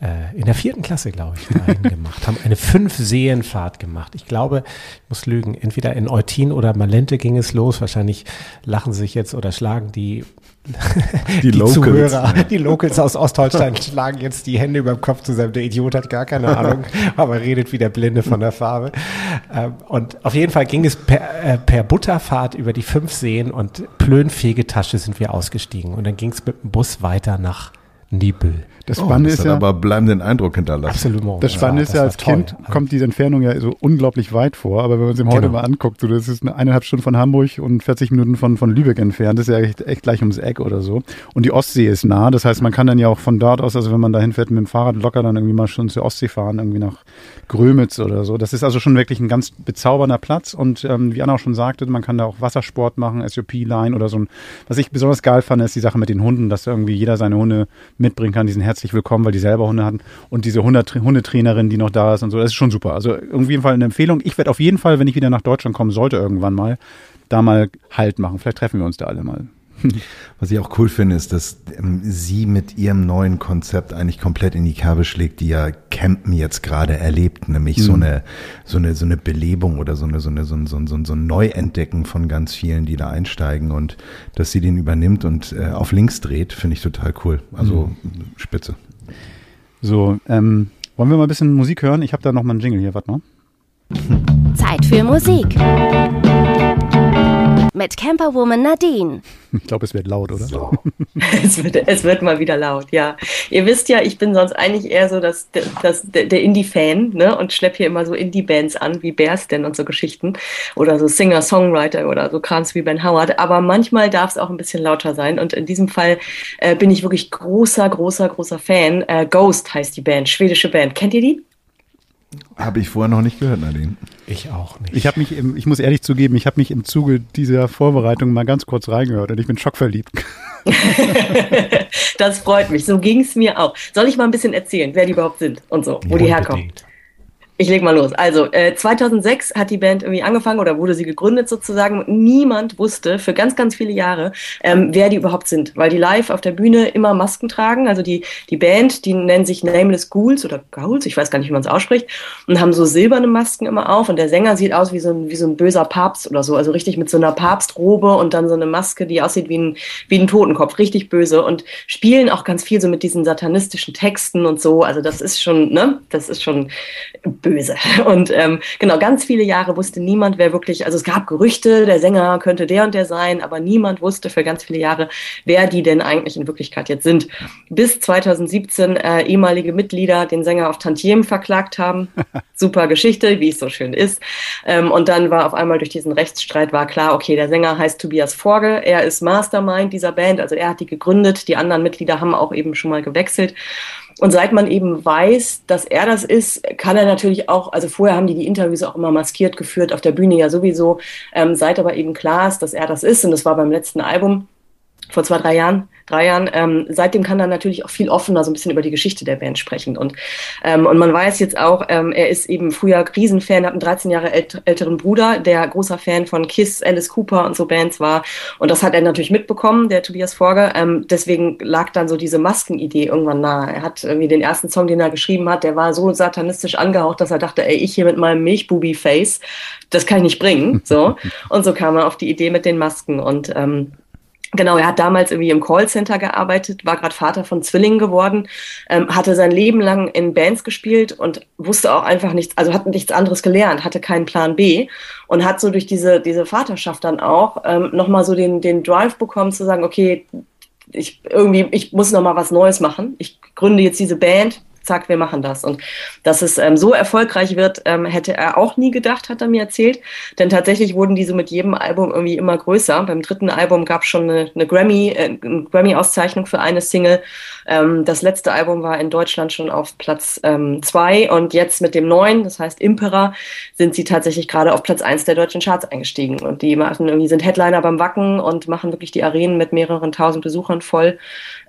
D: äh, in der vierten Klasse, glaube ich, gemacht, haben eine Fünf-Seenfahrt gemacht. Ich glaube, ich muss lügen, entweder in Eutin oder Malente ging es los. Wahrscheinlich lachen sich jetzt oder schlagen die
B: die, die Locals,
D: Zuhörer, die Locals aus Ostholstein schlagen jetzt die Hände über dem Kopf zusammen. Der Idiot hat gar keine Ahnung, aber redet wie der Blinde von der Farbe. Ähm, und auf jeden Fall ging es per, äh, per Butterfahrt über die fünf Seen und Plönfegetasche sind wir ausgestiegen. Und dann ging es mit dem Bus weiter nach Nibel.
B: Das
C: Oh,
B: Spannende
C: das
B: ist ja,
C: aber bleibenden Eindruck hinterlassen.
D: Absolut.
B: das Spannende
D: Ja,
B: ist ja, als
D: toll.
B: Kind kommt diese Entfernung ja so unglaublich weit vor, aber wenn man sich heute
D: Genau.
B: mal anguckt, so, das ist eine eineinhalb Stunden von Hamburg und 40 Minuten von, von Lübeck entfernt, das ist ja echt, echt gleich ums Eck oder so. Und die Ostsee ist nah, das heißt, man kann dann ja auch von dort aus, also wenn man dahin fährt mit dem Fahrrad locker dann irgendwie mal schon zur Ostsee fahren, irgendwie nach Grömitz oder so. Das ist also schon wirklich ein ganz bezaubernder Platz und ähm, wie Anna auch schon sagte, man kann da auch Wassersport machen, SUP-Line oder so ein, was ich besonders geil fand, ist die Sache mit den Hunden, dass irgendwie jeder seine Hunde mitbringen kann, die sind herzlich willkommen, weil die selber Hunde hatten und diese Hunde- Hundetrainerin, die noch da ist und so, das ist schon super. Also irgendwie jeden Fall eine Empfehlung. Ich werde auf jeden Fall, wenn ich wieder nach Deutschland kommen sollte, irgendwann mal, da mal Halt machen. Vielleicht treffen wir uns da alle mal.
C: Was ich auch cool finde, ist, dass ähm, sie mit ihrem neuen Konzept eigentlich komplett in die Kerbe schlägt, die ja Campen jetzt gerade erlebt, nämlich so eine so eine so eine Belebung oder so eine so eine so ein, so ein, so ein, so ein Neuentdecken von ganz vielen, die da einsteigen und dass sie den übernimmt und äh, auf links dreht, finde ich total cool. Also spitze.
B: So, ähm, wollen wir mal ein bisschen Musik hören? Ich habe da noch mal einen Jingle hier, warte mal.
A: Zeit für Musik. Mit Camperwoman Nadine.
B: Ich glaube, es wird laut, oder?
E: Es wird, es wird mal wieder laut, ja. Ihr wisst ja, ich bin sonst eigentlich eher so das, das, der Indie-Fan ne? und schlepp hier immer so Indie-Bands an, wie Bears denn und so Geschichten. Oder so Singer-Songwriter oder so Krams wie Ben Howard. Aber manchmal darf es auch ein bisschen lauter sein. Und in diesem Fall äh, bin ich wirklich großer, großer, großer Fan. Äh, Ghost heißt die Band, schwedische Band. Kennt ihr die?
C: Habe ich vorher noch nicht gehört, Nadine.
D: Ich auch nicht.
B: Ich habe mich, im, ich muss ehrlich zugeben, ich habe mich im Zuge dieser Vorbereitung mal ganz kurz reingehört und ich bin schockverliebt.
E: das freut mich. So ging es mir auch. Soll ich mal ein bisschen erzählen, wer die überhaupt sind und so, wo die herkommen?
D: Unbedingt.
E: Ich leg mal los. Also, äh, 2006 hat die Band irgendwie angefangen oder wurde sie gegründet sozusagen. Niemand wusste für ganz, ganz viele Jahre, ähm, wer die überhaupt sind, weil die live auf der Bühne immer Masken tragen. Also die, die Band, die nennen sich Nameless Ghouls oder Ghouls, ich weiß gar nicht, wie man es ausspricht, und haben so silberne Masken immer auf. Und der Sänger sieht aus wie so ein, wie so ein böser Papst oder so. Also richtig mit so einer Papstrobe und dann so eine Maske, die aussieht wie ein, wie ein Totenkopf. Richtig böse. Und spielen auch ganz viel so mit diesen satanistischen Texten und so. Also das ist schon, ne, das ist schon böse. Und ähm, genau, ganz viele Jahre wusste niemand, wer wirklich, also es gab Gerüchte, der Sänger könnte der und der sein, aber niemand wusste für ganz viele Jahre, wer die denn eigentlich in Wirklichkeit jetzt sind. Bis 2017 äh, ehemalige Mitglieder den Sänger auf Tantiem verklagt haben. Super Geschichte, wie es so schön ist. Ähm, und dann war auf einmal durch diesen Rechtsstreit war klar, okay, der Sänger heißt Tobias Forge, er ist Mastermind dieser Band, also er hat die gegründet, die anderen Mitglieder haben auch eben schon mal gewechselt. Und seit man eben weiß, dass er das ist, kann er natürlich auch, also vorher haben die die Interviews auch immer maskiert geführt, auf der Bühne ja sowieso, ähm, seit aber eben klar ist, dass er das ist, und das war beim letzten Album vor zwei, drei Jahren, drei Jahren, ähm, seitdem kann er natürlich auch viel offener so ein bisschen über die Geschichte der Band sprechen. Und, ähm, und man weiß jetzt auch, ähm, er ist eben früher Riesenfan, hat einen 13 Jahre ält älteren Bruder, der großer Fan von Kiss, Alice Cooper und so Bands war. Und das hat er natürlich mitbekommen, der Tobias Forge. Ähm, deswegen lag dann so diese Maskenidee irgendwann nahe. Er hat irgendwie den ersten Song, den er geschrieben hat, der war so satanistisch angehaucht, dass er dachte, ey, ich hier mit meinem Milchbubi-Face, das kann ich nicht bringen. So. Und so kam er auf die Idee mit den Masken. Und ähm, Genau, er hat damals irgendwie im Callcenter gearbeitet, war gerade Vater von Zwillingen geworden, ähm, hatte sein Leben lang in Bands gespielt und wusste auch einfach nichts, also hat nichts anderes gelernt, hatte keinen Plan B und hat so durch diese, diese Vaterschaft dann auch ähm, nochmal so den, den Drive bekommen zu sagen, okay, ich irgendwie, ich muss nochmal was Neues machen. Ich gründe jetzt diese Band, zack, wir machen das. Und dass es ähm, so erfolgreich wird, ähm, hätte er auch nie gedacht, hat er mir erzählt. Denn tatsächlich wurden diese mit jedem Album irgendwie immer größer. Beim dritten Album gab es schon eine, eine Grammy, äh, eine Grammy-Auszeichnung für eine Single. Ähm, das letzte Album war in Deutschland schon auf Platz ähm, zwei und jetzt mit dem neuen, das heißt Impera, sind sie tatsächlich gerade auf Platz eins der deutschen Charts eingestiegen. Und die machen irgendwie sind Headliner beim Wacken und machen wirklich die Arenen mit mehreren tausend Besuchern voll.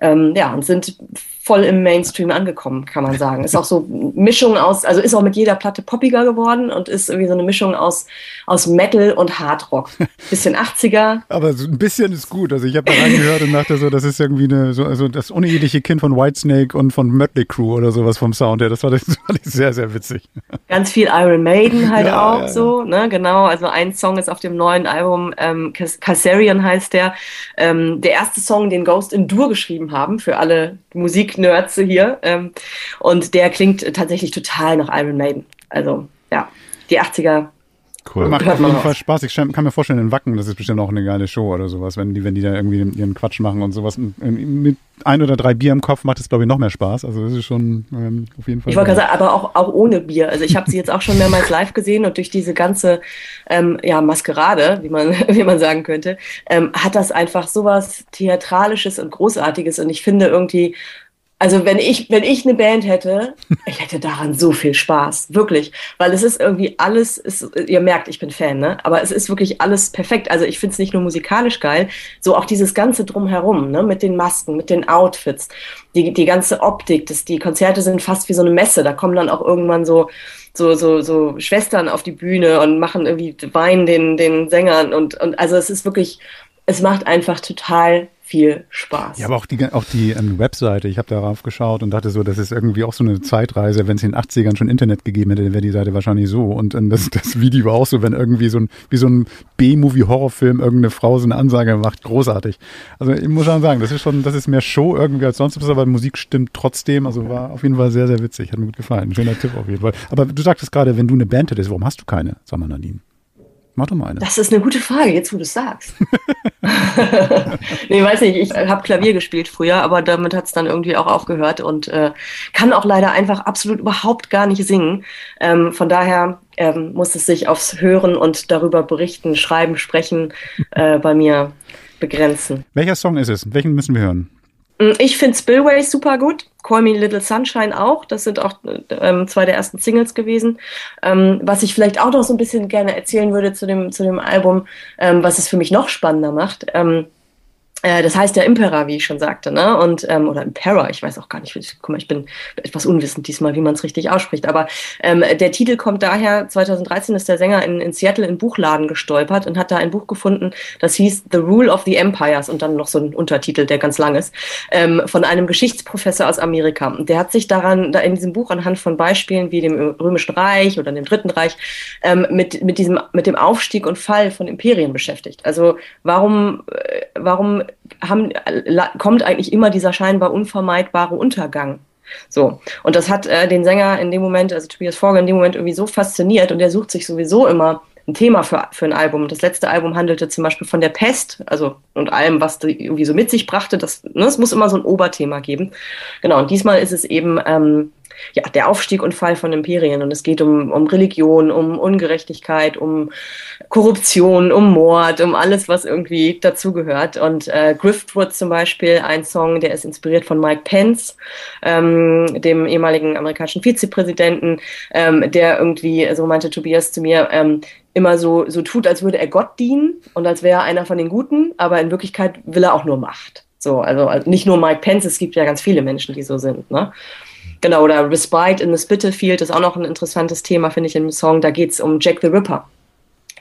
E: Ähm, ja, und sind voll im Mainstream angekommen, kann man sagen. Ist auch so Mischung aus, also ist auch mit jeder Platte poppiger geworden und ist irgendwie so eine Mischung aus, aus Metal und Hardrock. Bisschen 80er.
B: Aber so ein bisschen ist gut. Also ich habe da reingehört und dachte so, das ist irgendwie eine, so, also das uneheliche Kind von Whitesnake und von Mötley Crew oder sowas vom Sound her. Das war, das fand ich sehr, sehr witzig.
E: Ganz viel Iron Maiden halt
B: Ja,
E: auch
B: ja, ja.
E: so, ne, genau. Also ein Song ist auf dem neuen Album, ähm, Kassarian heißt der. Ähm, der erste Song, den Ghost in Dur geschrieben haben, für alle Musiknerds hier. Ähm, und der klingt tatsächlich total nach Iron Maiden. Also, ja, die 80er
C: Cool.
B: Macht
E: Hört
B: auf jeden. Fall Spaß. Ich kann mir vorstellen, in Wacken, das ist bestimmt auch eine geile Show oder sowas, wenn die, wenn die da irgendwie ihren Quatsch machen und sowas. Mit ein oder drei Bier im Kopf macht es, glaube ich, noch mehr Spaß. Also das ist schon ähm, auf jeden Fall.
E: Ich wollte gerade sagen, aber auch, auch ohne Bier. Also ich habe sie jetzt auch schon mehrmals live gesehen und durch diese ganze ähm, ja, Maskerade, wie man, wie man sagen könnte, ähm, hat das einfach sowas Theatralisches und Großartiges. Und ich finde irgendwie, also wenn ich, wenn ich eine Band hätte, ich hätte daran so viel Spaß, wirklich, weil es ist irgendwie alles, ist, ihr merkt, ich bin Fan, ne? Aber es ist wirklich alles perfekt. Also ich finde es nicht nur musikalisch geil, so auch dieses ganze drumherum, ne? Mit den Masken, mit den Outfits, die, die ganze Optik, das, die Konzerte sind fast wie so eine Messe. Da kommen dann auch irgendwann so so, so, so Schwestern auf die Bühne und machen irgendwie Wein den, den Sängern und, und also es ist wirklich, es macht einfach total viel Spaß.
B: Ja, aber auch die, auch die ähm, Webseite, ich habe darauf geschaut und dachte so, das ist irgendwie auch so eine Zeitreise. Wenn es in den 80ern schon Internet gegeben hätte, dann wäre die Seite wahrscheinlich so. Und ähm, das, das Video war auch so, wenn irgendwie so ein, wie so ein B-Movie-Horrorfilm irgendeine Frau so eine Ansage macht, großartig. Also ich muss schon sagen, das ist schon, das ist mehr Show irgendwie als sonst was, aber Musik stimmt trotzdem. Also war auf jeden Fall sehr, sehr witzig. Hat mir gut gefallen. Schöner Tipp auf jeden Fall. Aber du sagtest gerade, wenn du eine Band hättest, warum hast du keine? Sag mal, Nadine. Mach doch mal eine.
E: Das ist eine gute Frage, jetzt wo du es sagst. nee, weiß nicht, ich habe Klavier gespielt früher, aber damit hat es dann irgendwie auch aufgehört und äh, kann auch leider einfach absolut überhaupt gar nicht singen. Ähm, von daher ähm, muss es sich aufs Hören und darüber berichten, schreiben, sprechen äh, bei mir begrenzen.
B: Welcher Song ist es? Welchen müssen wir hören?
E: Mm, Ich finde Spillway super gut. Call Me Little Sunshine auch. Das sind auch ähm, zwei der ersten Singles gewesen. Ähm, was ich vielleicht auch noch so ein bisschen gerne erzählen würde zu dem, zu dem Album, ähm, was es für mich noch spannender macht. Ähm, äh, das heißt ja Impera, wie ich schon sagte, ne? Und ähm, oder Impera, ich weiß auch gar nicht, guck mal, ich bin etwas unwissend diesmal, wie man es richtig ausspricht. Aber ähm, der Titel kommt daher, 2013 ist der Sänger in, in Seattle in Buchladen gestolpert und hat da ein Buch gefunden, das hieß The Rule of the Empires und dann noch so ein Untertitel, der ganz lang ist, ähm, von einem Geschichtsprofessor aus Amerika. Und der hat sich daran, da in diesem Buch anhand von Beispielen wie dem Römischen Reich oder dem Dritten Reich ähm, mit, mit diesem, mit dem Aufstieg und Fall von Imperien beschäftigt. Also warum, äh, warum haben, kommt eigentlich immer dieser scheinbar unvermeidbare Untergang? So. Und das hat äh, den Sänger in dem Moment, also Tobias Forge in dem Moment irgendwie so fasziniert und er sucht sich sowieso immer ein Thema für, für ein Album. Das letzte Album handelte zum Beispiel von der Pest, also und allem, was die irgendwie so mit sich brachte. Das, ne, es muss immer so ein Oberthema geben. Genau, und diesmal ist es eben ähm, ja, der Aufstieg und Fall von Imperien. Und es geht um, um Religion, um Ungerechtigkeit, um Korruption, um Mord, um alles, was irgendwie dazugehört. Und äh, Griftwood zum Beispiel, ein Song, der ist inspiriert von Mike Pence, ähm, dem ehemaligen amerikanischen Vizepräsidenten, ähm, der irgendwie, so meinte Tobias zu mir, ähm, immer so, so tut, als würde er Gott dienen und als wäre er einer von den Guten, aber in Wirklichkeit will er auch nur Macht. So, also, also nicht nur Mike Pence, es gibt ja ganz viele Menschen, die so sind, ne? Genau, oder Respite in the Spitalfield ist auch noch ein interessantes Thema, finde ich, im Song. Da geht es um Jack the Ripper,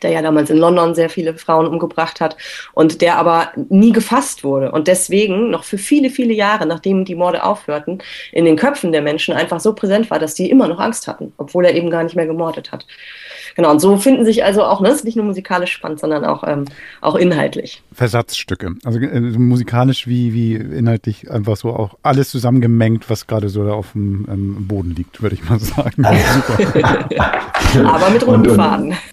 E: der ja damals in London sehr viele Frauen umgebracht hat und der aber nie gefasst wurde und deswegen noch für viele, viele Jahre, nachdem die Morde aufhörten, in den Köpfen der Menschen einfach so präsent war, dass die immer noch Angst hatten, obwohl er eben gar nicht mehr gemordet hat. Genau, und so finden sich also auch, ne, es ist nicht nur musikalisch spannend, sondern auch, ähm, auch inhaltlich.
B: Versatzstücke. Also äh, musikalisch wie, wie inhaltlich einfach so auch alles zusammengemengt, was gerade so da auf dem ähm, Boden liegt, würde ich mal sagen. Super.
E: Aber mit roten Faden.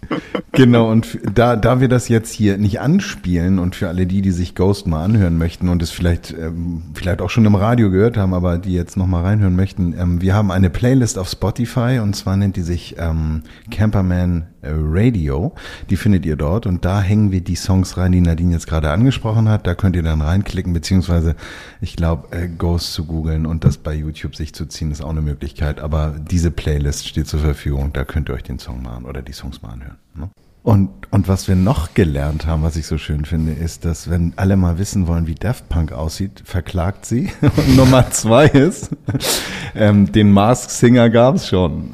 C: Genau, und f- da, da wir das jetzt hier nicht anspielen und für alle die, die sich Ghost mal anhören möchten und es vielleicht, ähm, vielleicht auch schon im Radio gehört haben, aber die jetzt nochmal reinhören möchten, ähm, wir haben eine Playlist auf Spotify und zwar nennt die sich ähm, Camperman äh, Radio. Die findet ihr dort und da hängen wir die Songs rein, die Nadine jetzt gerade angesprochen hat. Da könnt ihr dann reinklicken, beziehungsweise ich glaube, äh, Ghost zu googeln und das bei YouTube sich zu ziehen, ist auch eine Möglichkeit. Aber diese Playlist steht zur Verfügung, da könnt ihr euch den Song mal an oder die Songs mal anhören. Ne? Und, und was wir noch gelernt haben, was ich so schön finde, ist, dass wenn alle mal wissen wollen, wie Daft Punk aussieht, verklagt sie. Und Nummer zwei ist, ähm, den Mask Singer gab es schon.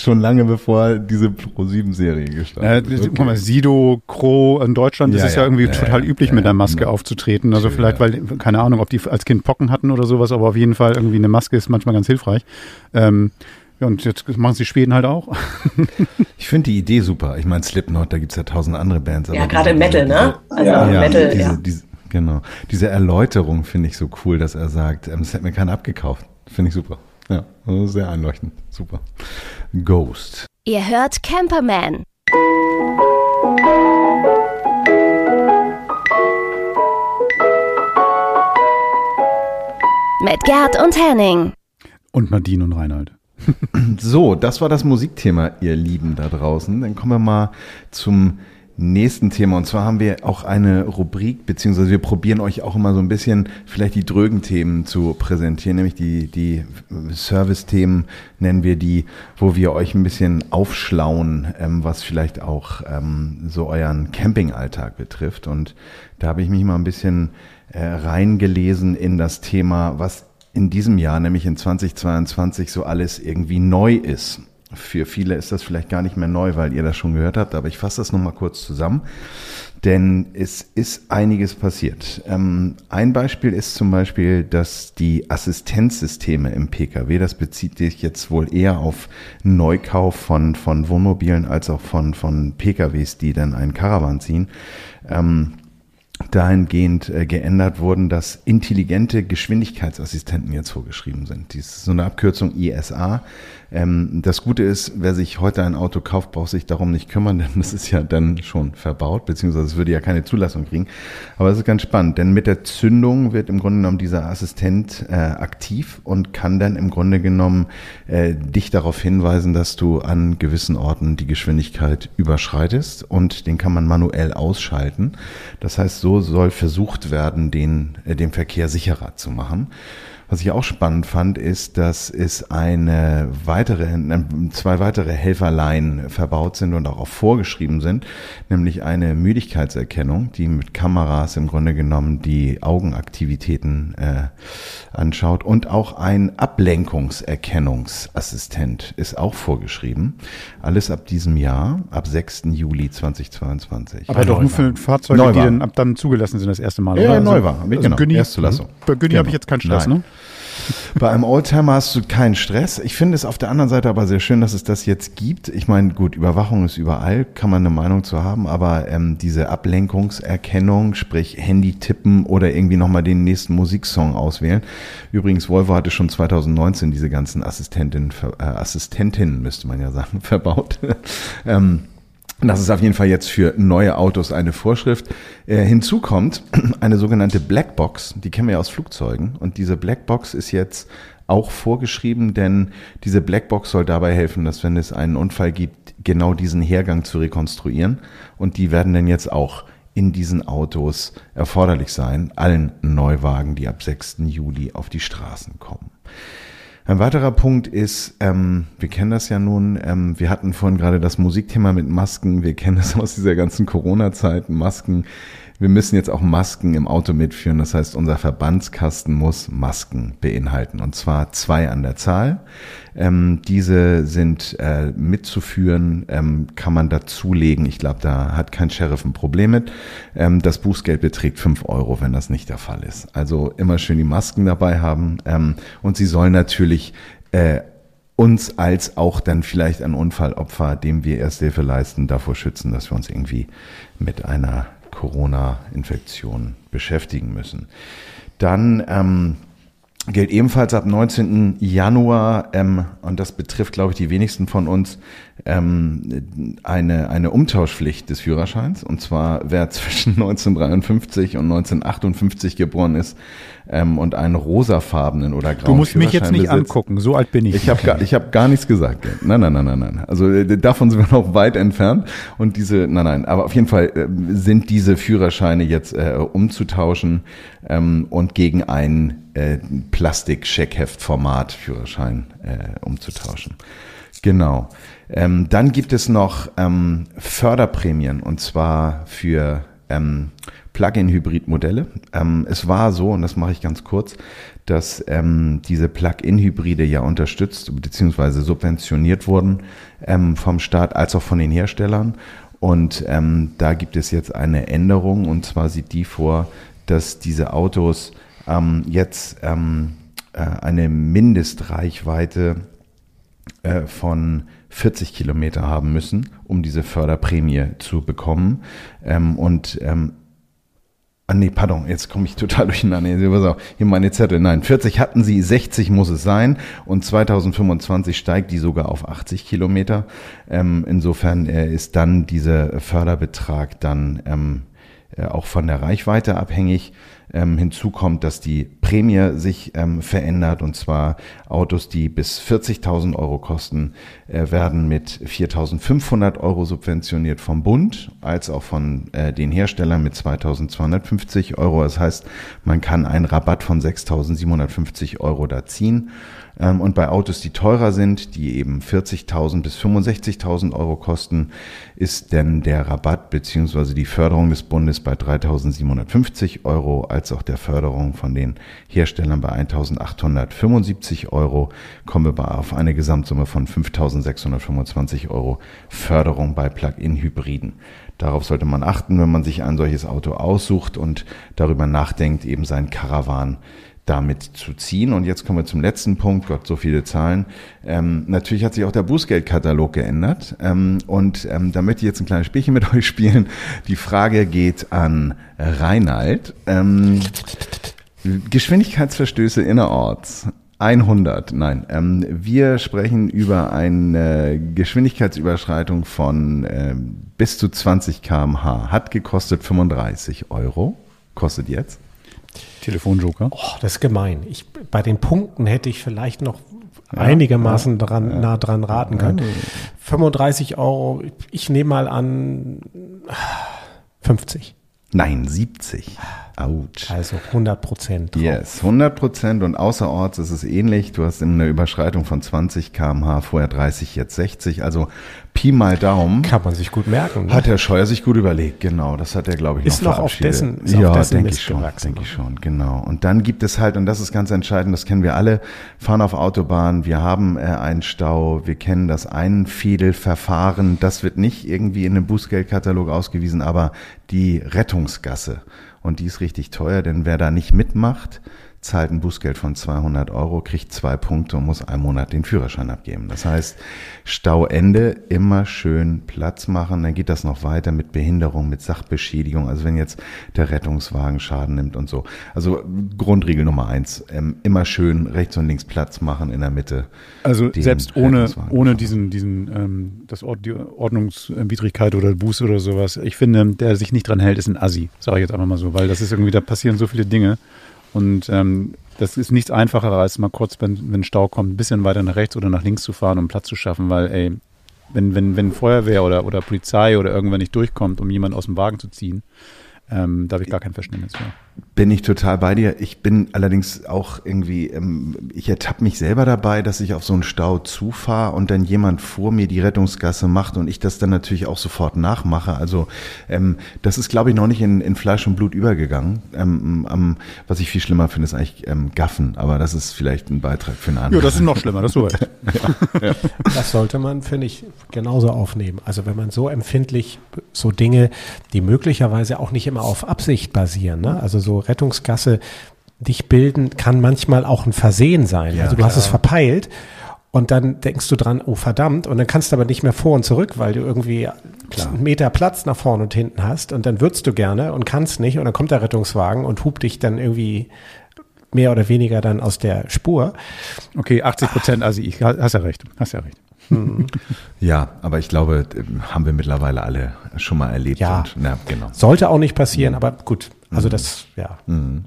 C: Schon lange bevor diese Pro-7-Serie
B: Äh,
C: gestartet ist.
B: guck mal, Sido, Crow in Deutschland, das
C: Ja,
B: ist ja,
C: ja.
B: irgendwie
C: Ja,
B: total üblich mit der Maske aufzutreten. Also
C: Ja,
B: vielleicht, weil, keine Ahnung, ob die als Kind Pocken hatten oder sowas, aber auf jeden Fall irgendwie eine Maske ist manchmal ganz hilfreich. Ähm, ja, und jetzt machen sie die Schweden halt auch.
C: ich finde die Idee super. Ich meine, Slipknot, da gibt es ja tausend andere Bands.
E: ja, gerade im Metal, ne? Also
C: ja, ja
E: Metal,
C: diese,
E: ja.
C: Diese, genau. Diese Erläuterung finde ich so cool, dass er sagt, ähm, das hat mir keiner abgekauft. Finde ich super. Ja, also sehr einleuchtend. Super. Ghost.
A: Ihr hört Camperman. Mit Gerd und Henning.
B: Und Nadine und Reinhold.
C: So, das war das Musikthema, ihr Lieben da draußen. Dann kommen wir mal zum nächsten Thema. Und zwar haben wir auch eine Rubrik, beziehungsweise wir probieren euch auch immer so ein bisschen vielleicht die drögen Themen zu präsentieren, nämlich die, die Service-Themen nennen wir die, wo wir euch ein bisschen aufschlauen, ähm, was vielleicht auch ähm, so euren Campingalltag betrifft. Und da habe ich mich mal ein bisschen äh, reingelesen in das Thema, was in diesem Jahr, nämlich in 2022, so alles irgendwie neu ist. Für viele ist das vielleicht gar nicht mehr neu, weil ihr das schon gehört habt, aber ich fasse das nochmal kurz zusammen, denn es ist einiges passiert. Ähm, ein Beispiel ist zum Beispiel, dass die Assistenzsysteme im Pkw, das bezieht sich jetzt wohl eher auf Neukauf von, von Wohnmobilen als auch von, von Pkws, die dann einen Caravan ziehen, ähm, dahingehend äh, geändert wurden, dass intelligente Geschwindigkeitsassistenten jetzt vorgeschrieben sind. Dies ist so eine Abkürzung ISA. Ähm, das Gute ist, wer sich heute ein Auto kauft, braucht sich darum nicht kümmern, denn das ist ja dann schon verbaut, beziehungsweise es würde ja keine Zulassung kriegen. Aber es ist ganz spannend, denn mit der Zündung wird im Grunde genommen dieser Assistent äh, aktiv und kann dann im Grunde genommen äh, dich darauf hinweisen, dass du an gewissen Orten die Geschwindigkeit überschreitest und den kann man manuell ausschalten. Das heißt, so soll versucht werden, den, äh, den Verkehr sicherer zu machen. Was ich auch spannend fand, ist, dass es eine weitere, zwei weitere Helferlein verbaut sind und auch vorgeschrieben sind, nämlich eine Müdigkeitserkennung, die mit Kameras im Grunde genommen die Augenaktivitäten äh, anschaut und auch ein Ablenkungserkennungsassistent ist auch vorgeschrieben. Alles ab diesem Jahr, ab 6. Juli 2022.
B: Aber doch nur für Fahrzeuge, die dann ab dann zugelassen sind das erste Mal.
C: Ja, oder? neu war. Also, genau,
B: Günni,
C: Erstzulassung.
B: Bei Günni genau. habe ich jetzt keinen Stress,
C: Nein.
B: ne?
C: Bei einem Oldtimer hast du keinen Stress. Ich finde es auf der anderen Seite aber sehr schön, dass es das jetzt gibt. Ich meine, gut, Überwachung ist überall, kann man eine Meinung zu haben, aber ähm, diese Ablenkungserkennung, sprich Handy tippen oder irgendwie nochmal den nächsten Musiksong auswählen. Übrigens, Volvo hatte schon 2019 diese ganzen Assistentinnen, äh, Assistentinnen müsste man ja sagen, verbaut. ähm, das ist auf jeden Fall jetzt für neue Autos eine Vorschrift. Äh, hinzu kommt eine sogenannte Blackbox, die kennen wir ja aus Flugzeugen. Und diese Blackbox ist jetzt auch vorgeschrieben, denn diese Blackbox soll dabei helfen, dass wenn es einen Unfall gibt, genau diesen Hergang zu rekonstruieren. Und die werden dann jetzt auch in diesen Autos erforderlich sein, allen Neuwagen, die ab 6. Juli auf die Straßen kommen. Ein weiterer Punkt ist, ähm, wir kennen das ja nun, ähm, wir hatten vorhin gerade das Musikthema mit Masken, wir kennen das aus dieser ganzen Corona-Zeit, Masken wir müssen jetzt auch Masken im Auto mitführen. Das heißt, unser Verbandskasten muss Masken beinhalten. Und zwar zwei an der Zahl. Ähm, diese sind äh, mitzuführen, ähm, kann man dazulegen. Ich glaube, da hat kein Sheriff ein Problem mit. Ähm, das Bußgeld beträgt fünf Euro, wenn das nicht der Fall ist. Also immer schön die Masken dabei haben. Ähm, und sie sollen natürlich äh, uns als auch dann vielleicht ein Unfallopfer, dem wir Ersthilfe leisten, davor schützen, dass wir uns irgendwie mit einer Corona-Infektion beschäftigen müssen. Dann ähm, gilt ebenfalls ab 19. Januar, ähm, und das betrifft, glaube ich, die wenigsten von uns, ähm, eine, eine Umtauschpflicht des Führerscheins. Und zwar, wer zwischen 1953 und 1958 geboren ist ähm, und einen rosafarbenen oder grauen
B: Du musst mich jetzt nicht
C: besitzt,
B: angucken, so alt bin ich.
C: ich habe gar, ich hab gar nichts gesagt. Nein, nein, nein, nein, nein. Also äh, davon sind wir noch weit entfernt. Und diese, nein, nein, aber auf jeden Fall äh, sind diese Führerscheine jetzt äh, umzutauschen ähm, und gegen ein äh, Plastik-Scheckheft-Format Führerschein äh, umzutauschen. Genau. Ähm, dann gibt es noch ähm, Förderprämien und zwar für ähm, Plug-in-Hybrid-Modelle. Ähm, es war so, und das mache ich ganz kurz, dass ähm, diese Plug-in-Hybride ja unterstützt bzw. subventioniert wurden ähm, vom Staat als auch von den Herstellern. Und ähm, da gibt es jetzt eine Änderung und zwar sieht die vor, dass diese Autos ähm, jetzt ähm, äh, eine Mindestreichweite äh, von 40 Kilometer haben müssen, um diese Förderprämie zu bekommen. Ähm, und ähm, Ah nee, pardon, jetzt komme ich total durcheinander. Hier meine Zettel. Nein, 40 hatten sie, 60 muss es sein und 2025 steigt die sogar auf 80 Kilometer. Ähm, insofern äh, ist dann dieser Förderbetrag dann ähm, äh, auch von der Reichweite abhängig. Ähm, hinzu kommt, dass die Prämie sich ähm, verändert und zwar Autos, die bis 40.000 Euro kosten, äh, werden mit 4.500 Euro subventioniert vom Bund als auch von äh, den Herstellern mit 2.250 Euro. Das heißt, man kann einen Rabatt von 6.750 Euro da ziehen. Ähm, und bei Autos, die teurer sind, die eben 40.000 bis 65.000 Euro kosten, ist denn der Rabatt beziehungsweise die Förderung des Bundes bei 3.750 Euro, als auch der Förderung von den Herstellern bei 1.875 Euro, kommen wir auf eine Gesamtsumme von 5.625 Euro Förderung bei Plug-in-Hybriden. Darauf sollte man achten, wenn man sich ein solches Auto aussucht und darüber nachdenkt, eben sein Caravan damit zu ziehen. Und jetzt kommen wir zum letzten Punkt. Gott, so viele Zahlen. Ähm, natürlich hat sich auch der Bußgeldkatalog geändert. Ähm, und ähm, da möchte ich jetzt ein kleines Spielchen mit euch spielen. Die Frage geht an Reinhard. Ähm, Geschwindigkeitsverstöße innerorts. 100, nein. Ähm, wir sprechen über eine Geschwindigkeitsüberschreitung von äh, bis zu 20 kmh. Hat gekostet 35 Euro. Kostet jetzt
B: Telefonjoker.
D: Oh, das ist gemein. Ich, bei den Punkten hätte ich vielleicht noch ja, einigermaßen ja, dran, ja. nah dran raten können. 35 Euro, ich nehme mal an 50.
C: Nein, 70. Autsch.
D: Also 100 Prozent.
C: Yes, 100 Prozent und außerorts ist es ähnlich. Du hast eine Überschreitung von 20 kmh, vorher 30, jetzt 60. Also Pi mal Daumen.
D: Kann man sich gut merken.
C: Ne? Hat Herr Scheuer sich gut überlegt, genau. Das hat er, glaube ich,
D: ist noch, noch auf dessen,
C: ist Ja, denke ich schon, denke ich schon, genau. Und dann gibt es halt, und das ist ganz entscheidend, das kennen wir alle, fahren auf Autobahn, wir haben äh, einen Stau, wir kennen das Einfädelverfahren, das wird nicht irgendwie in einem Bußgeldkatalog ausgewiesen, aber die Rettungsgasse. Und die ist richtig teuer, denn wer da nicht mitmacht, zahlt ein Bußgeld von 200 Euro, kriegt zwei Punkte und muss einen Monat den Führerschein abgeben. Das heißt, Stauende immer schön Platz machen. Dann geht das noch weiter mit Behinderung, mit Sachbeschädigung. Also wenn jetzt der Rettungswagen Schaden nimmt und so. Also Grundregel Nummer eins, ähm, immer schön rechts und links Platz machen in der Mitte.
B: Also selbst ohne, ohne diesen, diesen, ähm, das Ord die Ordnungswidrigkeit oder Buße oder sowas. Ich finde, der sich nicht dran hält, ist ein Assi, sage ich jetzt einfach mal so, weil das ist irgendwie, da passieren so viele Dinge. Und ähm, das ist nichts einfacher, als mal kurz, wenn, wenn Stau kommt, ein bisschen weiter nach rechts oder nach links zu fahren, um Platz zu schaffen, weil, ey, wenn, wenn, wenn Feuerwehr oder, oder Polizei oder irgendwer nicht durchkommt, um jemanden aus dem Wagen zu ziehen, ähm, da habe ich gar kein Verständnis mehr.
C: Bin ich total bei dir. Ich bin allerdings auch irgendwie, ähm, ich ertappe mich selber dabei, dass ich auf so einen Stau zufahre und dann jemand vor mir die Rettungsgasse macht und ich das dann natürlich auch sofort nachmache. Also ähm, das ist, glaube ich, noch nicht in, in Fleisch und Blut übergegangen. Ähm, ähm, was ich viel schlimmer finde, ist eigentlich ähm, Gaffen, aber das ist vielleicht ein Beitrag für eine andere.
B: Ja, das ist noch schlimmer, das
D: ja, ja. Das sollte man, finde ich, genauso aufnehmen. Also wenn man so empfindlich so Dinge, die möglicherweise auch nicht immer auf Absicht basieren, ne? also so Rettungsgasse dich bilden, kann manchmal auch ein Versehen sein. Ja, also du klar. hast es verpeilt und dann denkst du dran, oh verdammt, und dann kannst du aber nicht mehr vor und zurück, weil du irgendwie Klar. einen Meter Platz nach vorne und hinten hast und dann würdest du gerne und kannst nicht und dann kommt der Rettungswagen und hupt dich dann irgendwie mehr oder weniger dann aus der Spur.
B: Okay, 80 Prozent, also ich, hast ja recht, hast ja recht.
C: Mhm. Ja, aber ich glaube, haben wir mittlerweile alle schon mal erlebt.
D: Ja, und, na, genau. Sollte auch nicht passieren, aber gut. Also das, ja.
C: Mhm.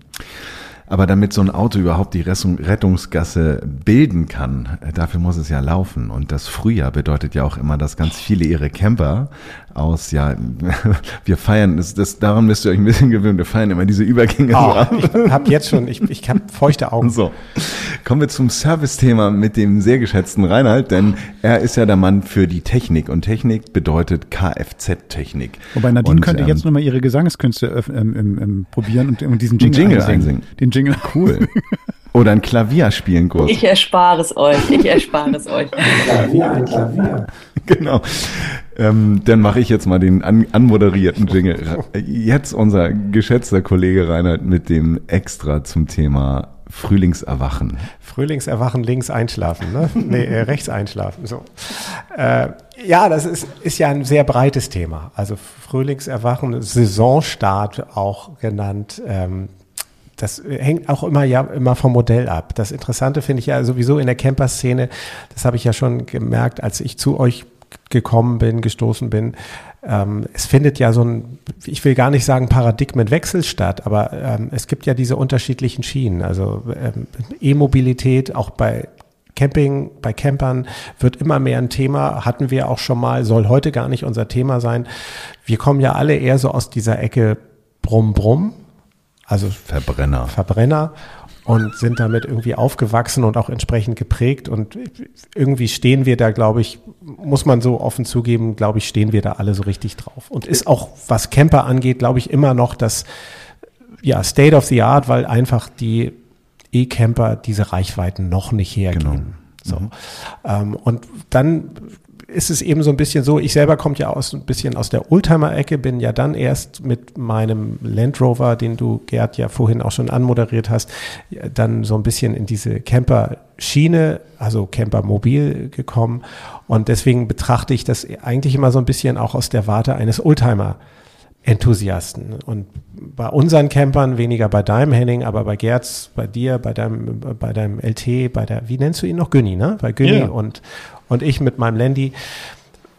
C: Aber damit so ein Auto überhaupt die Rettungsgasse bilden kann, äh, dafür muss es ja laufen. Und das Frühjahr bedeutet ja auch immer, dass ganz viele ihre Camper aus, ja, wir feiern, das, das, daran müsst ihr euch ein bisschen gewöhnen, wir feiern immer diese Übergänge
D: oh, so ab. Ich habe jetzt schon, ich, ich habe feuchte Augen.
C: So, kommen wir zum Service-Thema mit dem sehr geschätzten Reinhard, denn er ist ja der Mann für die Technik und Technik bedeutet Kfz-Technik.
B: Wobei Nadine und, könnte ähm, jetzt nochmal ihre Gesangskünste ähm, ähm, probieren und, und diesen Jingle,
C: Jingle einsingen. einsingen.
B: Den Jingle.
C: Cool. Oder ein Klavier spielen kurz.
E: Ich erspare es euch. Ich erspare es euch.
C: Klavier, ein Klavier. Genau. Ähm, dann mache ich jetzt mal den an, anmoderierten Jingle. Jetzt unser geschätzter Kollege Reinhard mit dem Extra zum Thema Frühlingserwachen.
D: Frühlingserwachen, links einschlafen, ne? nee, äh, rechts einschlafen. So. Äh, ja, das ist, ist ja ein sehr breites Thema. Also Frühlingserwachen, Saisonstart auch genannt. Ähm, das hängt auch immer ja immer vom Modell ab. Das Interessante finde ich ja sowieso in der Camper-Szene, das habe ich ja schon gemerkt, als ich zu euch gekommen bin, gestoßen bin. ähm, es findet ja so ein, ich will gar nicht sagen Paradigmenwechsel statt, aber ähm, es gibt ja diese unterschiedlichen Schienen. Also ähm, E-Mobilität auch bei Camping, bei Campern wird immer mehr ein Thema, hatten wir auch schon mal, soll heute gar nicht unser Thema sein. Wir kommen ja alle eher so aus dieser Ecke Brumm Brumm, also
C: Verbrenner.
D: Verbrenner und sind damit irgendwie aufgewachsen und auch entsprechend geprägt. Und irgendwie stehen wir da, glaube ich, muss man so offen zugeben, glaube ich, stehen wir da alle so richtig drauf. Und ist auch, was Camper angeht, glaube ich, immer noch das ja, State of the Art, weil einfach die E-Camper diese Reichweiten noch nicht hergeben.
C: Genau.
D: So. Ähm, und dann ist es eben so ein bisschen so, ich selber komme ja aus ein bisschen aus der Oldtimer-Ecke, bin ja dann erst mit meinem Land Rover, den du Gerd ja vorhin auch schon anmoderiert hast, dann so ein bisschen in diese Camper-Schiene, also Camper-Mobil gekommen. Und deswegen betrachte ich das eigentlich immer so ein bisschen auch aus der Warte eines Oldtimer. Enthusiasten. Und bei unseren Campern, weniger bei deinem Henning, aber bei Gerz, bei dir, bei deinem, bei deinem LT, bei der, wie nennst du ihn noch? Günni, ne? Bei Günni
B: Ja.
D: und, und ich mit meinem Landy.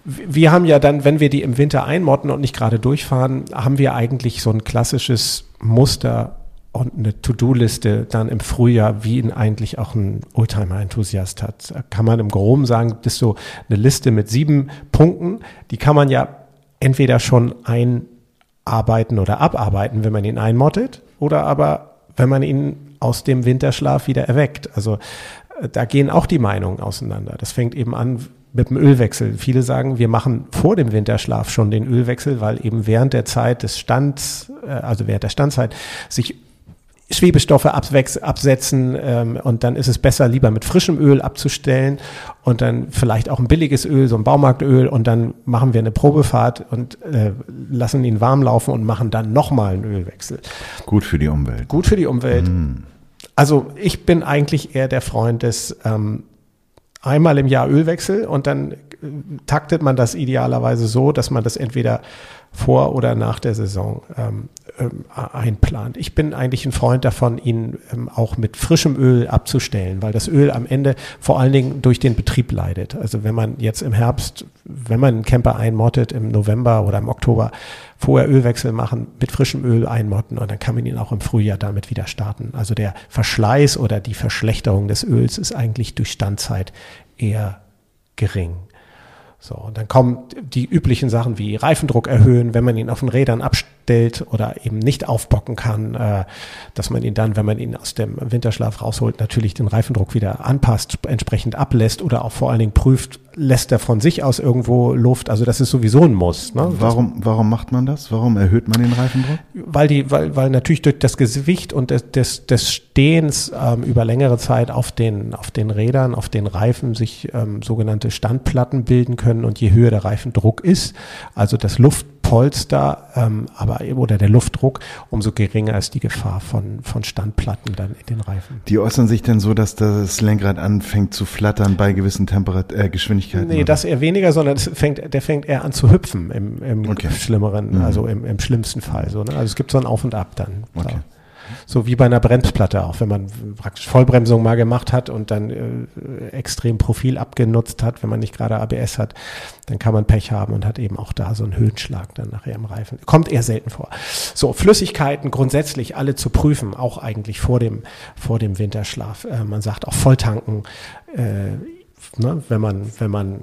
D: Wir haben ja dann, wenn wir die im Winter einmotten und nicht gerade durchfahren, haben wir eigentlich so ein klassisches Muster und eine To-Do-Liste dann im Frühjahr, wie ihn eigentlich auch ein Oldtimer-Enthusiast hat. Kann man im Groben sagen, das ist so eine Liste mit sieben Punkten, die kann man ja entweder schon einarbeiten oder abarbeiten, wenn man ihn einmottet, oder aber, wenn man ihn aus dem Winterschlaf wieder erweckt. Also da gehen auch die Meinungen auseinander. Das fängt eben an mit dem Ölwechsel. Viele sagen, wir machen vor dem Winterschlaf schon den Ölwechsel, weil eben während der Zeit des Stands, äh, also während der Standzeit, sich Schwebestoffe absetzen ähm, und dann ist es besser, lieber mit frischem Öl abzustellen und dann vielleicht auch ein billiges Öl, so ein Baumarktöl und dann machen wir eine Probefahrt und äh, lassen ihn warm laufen und machen dann nochmal einen Ölwechsel.
C: Gut für die Umwelt.
D: Gut für die Umwelt. Also ich bin eigentlich eher der Freund des ähm, einmal im Jahr Ölwechsel und dann äh, taktet man das idealerweise so, dass man das entweder vor oder nach der Saison ähm, ähm, einplant. Ich bin eigentlich ein Freund davon, ihn ähm, auch mit frischem Öl abzustellen, weil das Öl am Ende vor allen Dingen durch den Betrieb leidet. Also wenn man jetzt im Herbst, wenn man einen Camper einmottet im November oder im Oktober, vorher Ölwechsel machen, mit frischem Öl einmotten und dann kann man ihn auch im Frühjahr damit wieder starten. Also der Verschleiß oder die Verschlechterung des Öls ist eigentlich durch Standzeit eher gering. So, und dann kommen die üblichen Sachen wie Reifendruck erhöhen, wenn man ihn auf den Rädern abstellt oder eben nicht aufbocken kann, äh, dass man ihn dann, wenn man ihn aus dem Winterschlaf rausholt, natürlich den Reifendruck wieder anpasst, entsprechend ablässt oder auch vor allen Dingen prüft, lässt er von sich aus irgendwo Luft. Also das ist sowieso ein Muss. Ne?
C: Warum, warum macht man das? Warum erhöht man den Reifendruck?
D: weil die, weil, weil natürlich durch das Gewicht und des, des, des Stehens ähm, über längere Zeit auf den, auf den Rädern, auf den Reifen sich ähm, sogenannte Standplatten bilden können und je höher der Reifendruck ist, also das Luftpolster, ähm, aber eben- oder der Luftdruck, umso geringer ist die Gefahr von, von Standplatten dann in den Reifen.
C: Die äußern sich denn so, dass das Lenkrad anfängt zu flattern bei gewissen Temperat äh, Geschwindigkeiten?
D: Nee,
C: oder?
D: das eher weniger, sondern es fängt, der fängt eher an zu hüpfen im, im
C: Okay.
D: schlimmeren,
C: Mhm.
D: also im, im schlimmsten Fall. So, ne? Also es gibt so ein Auf und Ab dann.
C: Okay.
D: Ja. So wie bei einer Bremsplatte auch, wenn man praktisch Vollbremsung mal gemacht hat und dann äh, extrem Profil abgenutzt hat, wenn man nicht gerade ABS hat, dann kann man Pech haben und hat eben auch da so einen Höhenschlag dann nachher im Reifen. Kommt eher selten vor. So, Flüssigkeiten grundsätzlich alle zu prüfen, auch eigentlich vor dem, vor dem Winterschlaf. Äh, man sagt auch Volltanken, äh, ne, wenn man, wenn man,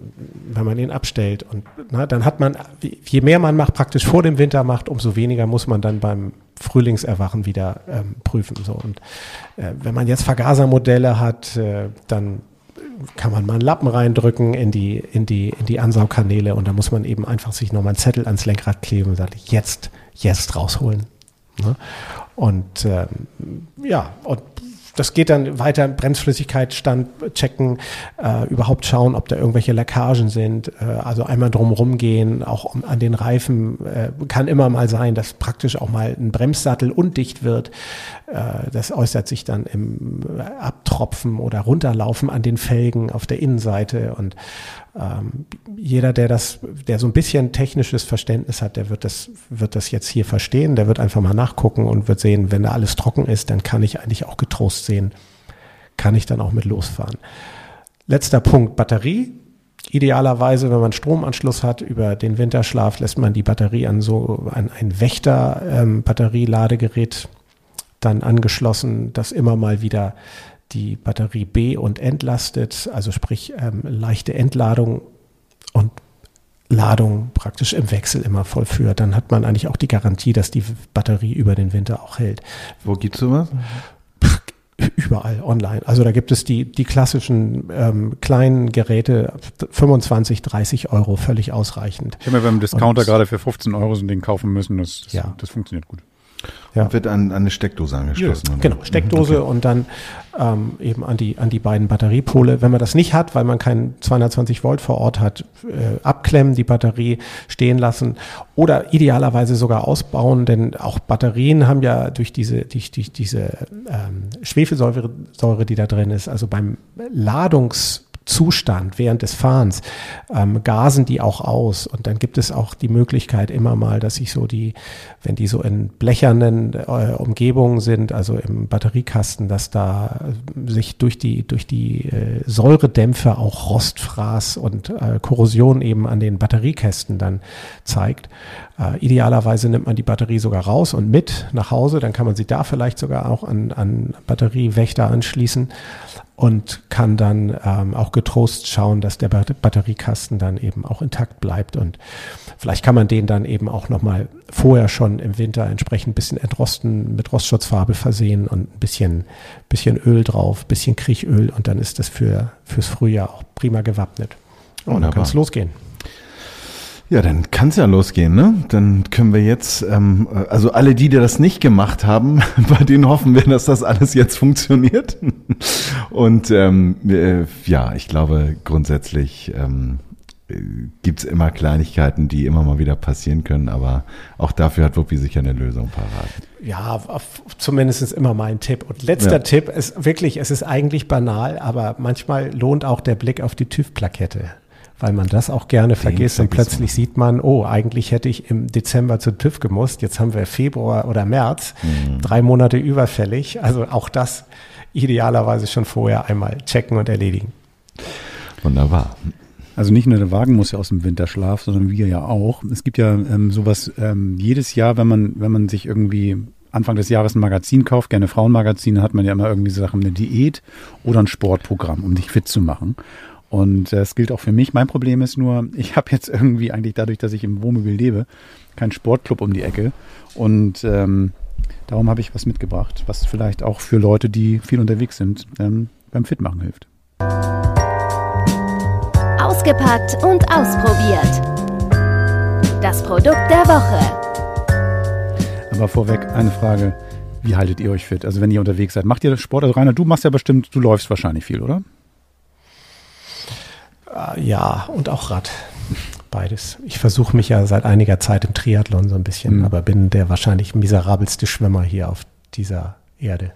D: wenn man ihn abstellt und ne, dann hat man, je mehr man macht, praktisch vor dem Winter macht, umso weniger muss man dann beim Frühlingserwachen wieder ähm, prüfen. So und äh, wenn man jetzt Vergasermodelle hat, äh, dann kann man mal einen Lappen reindrücken in die, in die, in die Ansaugkanäle und da muss man eben einfach sich nochmal einen Zettel ans Lenkrad kleben und sagen, jetzt, jetzt rausholen. Ne? Und ähm, ja, und das geht dann weiter, Bremsflüssigkeitsstand checken, äh, überhaupt schauen, ob da irgendwelche Leckagen sind, äh, also einmal drumherum gehen, auch um, an den Reifen. Äh, kann immer mal sein, dass praktisch auch mal ein Bremssattel undicht wird. Äh, das äußert sich dann im Abtropfen oder Runterlaufen an den Felgen auf der Innenseite und ähm, jeder, der das, der so ein bisschen technisches Verständnis hat, der wird das, wird das jetzt hier verstehen, der wird einfach mal nachgucken und wird sehen, wenn da alles trocken ist, dann kann ich eigentlich auch getrost sehen, kann ich dann auch mit losfahren. Letzter Punkt, Batterie. Idealerweise, wenn man Stromanschluss hat, über den Winterschlaf lässt man die Batterie an so an ein Wächter-Batterieladegerät ähm, dann angeschlossen, das immer mal wieder die Batterie B und entlastet, also sprich ähm, leichte Entladung und Ladung praktisch im Wechsel immer vollführt. Dann hat man eigentlich auch die Garantie, dass die Batterie über den Winter auch hält.
C: Wo gibt's sowas?
D: Überall online. Also da gibt es die, die klassischen ähm, kleinen Geräte, 25, 30 Euro, völlig ausreichend.
B: Ich habe mir beim Discounter Und, gerade für 15 Euro so ein Ding kaufen müssen. Das, das, ja. das funktioniert gut.
C: Ja. wird an, an eine Steckdose angeschlossen.
D: Ja, genau, Steckdose okay. und dann ähm, eben an die, an die beiden Batteriepole. Wenn man das nicht hat, weil man keinen 220 Volt vor Ort hat, äh, abklemmen, die Batterie stehen lassen oder idealerweise sogar ausbauen, denn auch Batterien haben ja durch diese, durch, durch diese ähm, Schwefelsäure, Säure, die da drin ist, also beim Ladungs Zustand während des Fahrens ähm, gasen die auch aus. Und dann gibt es auch die Möglichkeit immer mal, dass sich so die, wenn die so in blechernen äh, Umgebungen sind, also im Batteriekasten, dass da sich durch die, durch die äh, Säuredämpfe auch Rostfraß und äh, Korrosion eben an den Batteriekästen dann zeigt. Äh, idealerweise nimmt man die Batterie sogar raus und mit nach Hause, dann kann man sie da vielleicht sogar auch an, an Batteriewächter anschließen und kann dann ähm, auch getrost schauen, dass der Batteriekasten dann eben auch intakt bleibt und vielleicht kann man den dann eben auch nochmal vorher schon im Winter entsprechend ein bisschen entrosten, mit Rostschutzfarbe versehen und ein bisschen, bisschen Öl drauf, bisschen Kriechöl und dann ist das für, fürs Frühjahr auch prima gewappnet. Und dann kann es losgehen.
C: Ja, dann kann es ja losgehen, ne? Dann können wir jetzt, ähm, also alle, die, die das nicht gemacht haben, bei denen hoffen wir, dass das alles jetzt funktioniert. Und ähm, äh, ja, ich glaube grundsätzlich ähm, gibt es immer Kleinigkeiten, die immer mal wieder passieren können, aber auch dafür hat Wuppi sicher eine Lösung parat.
D: Ja, zumindest immer mein Tipp. Und letzter ja. Tipp ist wirklich, es ist eigentlich banal, aber manchmal lohnt auch der Blick auf die TÜV-Plakette weil man das auch gerne Den vergisst und plötzlich man. sieht man, oh, eigentlich hätte ich im Dezember zu TÜV gemusst, jetzt haben wir Februar oder März, mhm. drei Monate überfällig. Also auch das idealerweise schon vorher einmal checken und erledigen.
C: Wunderbar.
B: Also nicht nur der Wagen muss ja aus dem Winterschlaf, sondern wir ja auch. Es gibt ja ähm, sowas ähm, jedes Jahr, wenn man, wenn man sich irgendwie Anfang des Jahres ein Magazin kauft, gerne Frauenmagazine, hat man ja immer irgendwie Sachen, eine Diät oder ein Sportprogramm, um dich fit zu machen. Und das gilt auch für mich. Mein Problem ist nur, ich habe jetzt irgendwie eigentlich dadurch, dass ich im Wohnmobil lebe, keinen Sportclub um die Ecke. Und ähm, darum habe ich was mitgebracht, was vielleicht auch für Leute, die viel unterwegs sind, ähm, beim Fitmachen hilft.
A: Ausgepackt und ausprobiert. Das Produkt der Woche.
B: Aber vorweg eine Frage. Wie haltet ihr euch fit? Also wenn ihr unterwegs seid, macht ihr Sport? Also Rainer, du machst ja bestimmt, du läufst wahrscheinlich viel, oder?
D: Äh, ja, und auch Rad. Beides. Ich versuche mich ja seit einiger Zeit im Triathlon so ein bisschen, mhm. aber bin der wahrscheinlich miserabelste Schwimmer hier auf dieser Erde.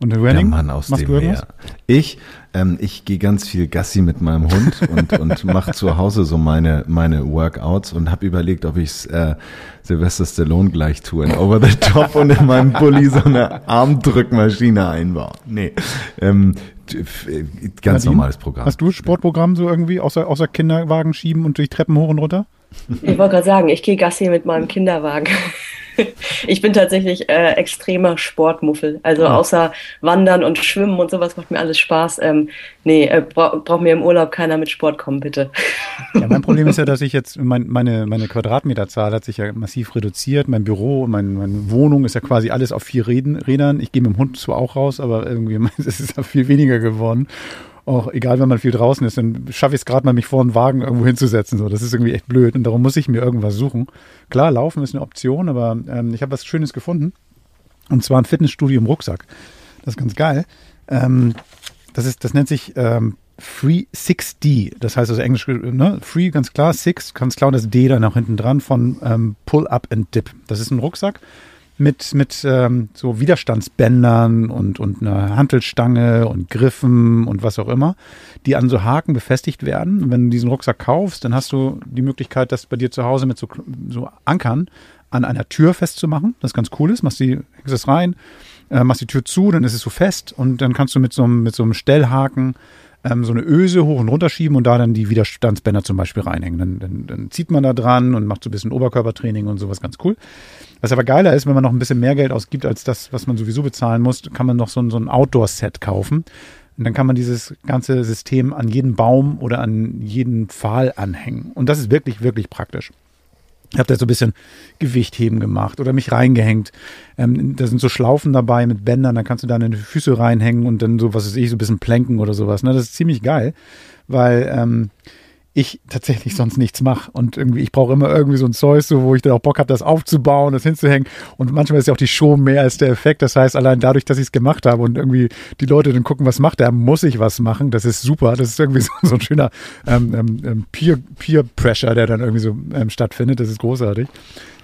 C: Und der Running? Der Mann aus Machst dem Meer. Ich, ähm, ich gehe ganz viel Gassi mit meinem Hund und, und mache zu Hause so meine, meine Workouts und habe überlegt, ob ich äh, Sylvester Stallone gleich tue in Over the Top und in meinem Bulli so eine Armdrückmaschine einbaue. Nee, ähm, ganz Nadine, normales Programm.
B: Hast du Sportprogramm so irgendwie außer, außer Kinderwagen schieben und durch Treppen hoch und runter?
E: Ich wollte gerade sagen, ich gehe Gassi mit meinem Kinderwagen. ich bin tatsächlich äh, extremer Sportmuffel. Also oh. außer Wandern und Schwimmen und sowas macht mir alles Spaß. Ähm, nee, äh, bra braucht mir im Urlaub keiner mit Sport kommen, bitte.
B: ja, mein Problem ist ja, dass ich jetzt, mein, meine, meine Quadratmeterzahl hat sich ja massiv reduziert. Mein Büro, mein, meine Wohnung ist ja quasi alles auf vier Rädern. Ich gehe mit dem Hund zwar auch raus, aber irgendwie ist es ja viel weniger geworden auch egal, wenn man viel draußen ist, dann schaffe ich es gerade mal, mich vor einen Wagen irgendwo hinzusetzen. So, das ist irgendwie echt blöd und darum muss ich mir irgendwas suchen. Klar, Laufen ist eine Option, aber ähm, ich habe was Schönes gefunden und zwar ein Fitnessstudio im Rucksack. Das ist ganz geil. Ähm, das ist, das nennt sich ähm, Free 6D. Das heißt also Englisch, ne? Free, ganz klar, Six, ganz klar und das D da nach hinten dran von ähm, Pull Up and Dip. Das ist ein Rucksack mit, mit ähm, so Widerstandsbändern und, und einer Hantelstange und Griffen und was auch immer, die an so Haken befestigt werden. Und wenn du diesen Rucksack kaufst, dann hast du die Möglichkeit, das bei dir zu Hause mit so, so Ankern an einer Tür festzumachen. Das ganz cool ist. Machst die, hängst es rein, äh, machst die Tür zu, dann ist es so fest und dann kannst du mit so einem, mit so einem Stellhaken ähm, so eine Öse hoch und runter schieben und da dann die Widerstandsbänder zum Beispiel reinhängen. Dann, dann, dann zieht man da dran und macht so ein bisschen Oberkörpertraining und sowas ganz cool. Was aber geiler ist, wenn man noch ein bisschen mehr Geld ausgibt als das, was man sowieso bezahlen muss, kann man noch so ein, so ein Outdoor-Set kaufen. Und dann kann man dieses ganze System an jeden Baum oder an jeden Pfahl anhängen. Und das ist wirklich, wirklich praktisch. Ich habe da so ein bisschen Gewichtheben gemacht oder mich reingehängt. Ähm, da sind so Schlaufen dabei mit Bändern, da kannst du deine Füße reinhängen und dann so, was weiß ich, so ein bisschen planken oder sowas. Ne? Das ist ziemlich geil, weil ähm, ich tatsächlich sonst nichts mache. Und irgendwie, ich brauche immer irgendwie so ein Zeug, so, wo ich dann auch Bock habe, das aufzubauen, das hinzuhängen. Und manchmal ist ja auch die Show mehr als der Effekt. Das heißt, allein dadurch, dass ich es gemacht habe und irgendwie die Leute dann gucken, was macht er, muss ich was machen. Das ist super. Das ist irgendwie so, so ein schöner ähm, ähm, ähm, Peer, Peer Pressure, der dann irgendwie so ähm, stattfindet. Das ist großartig.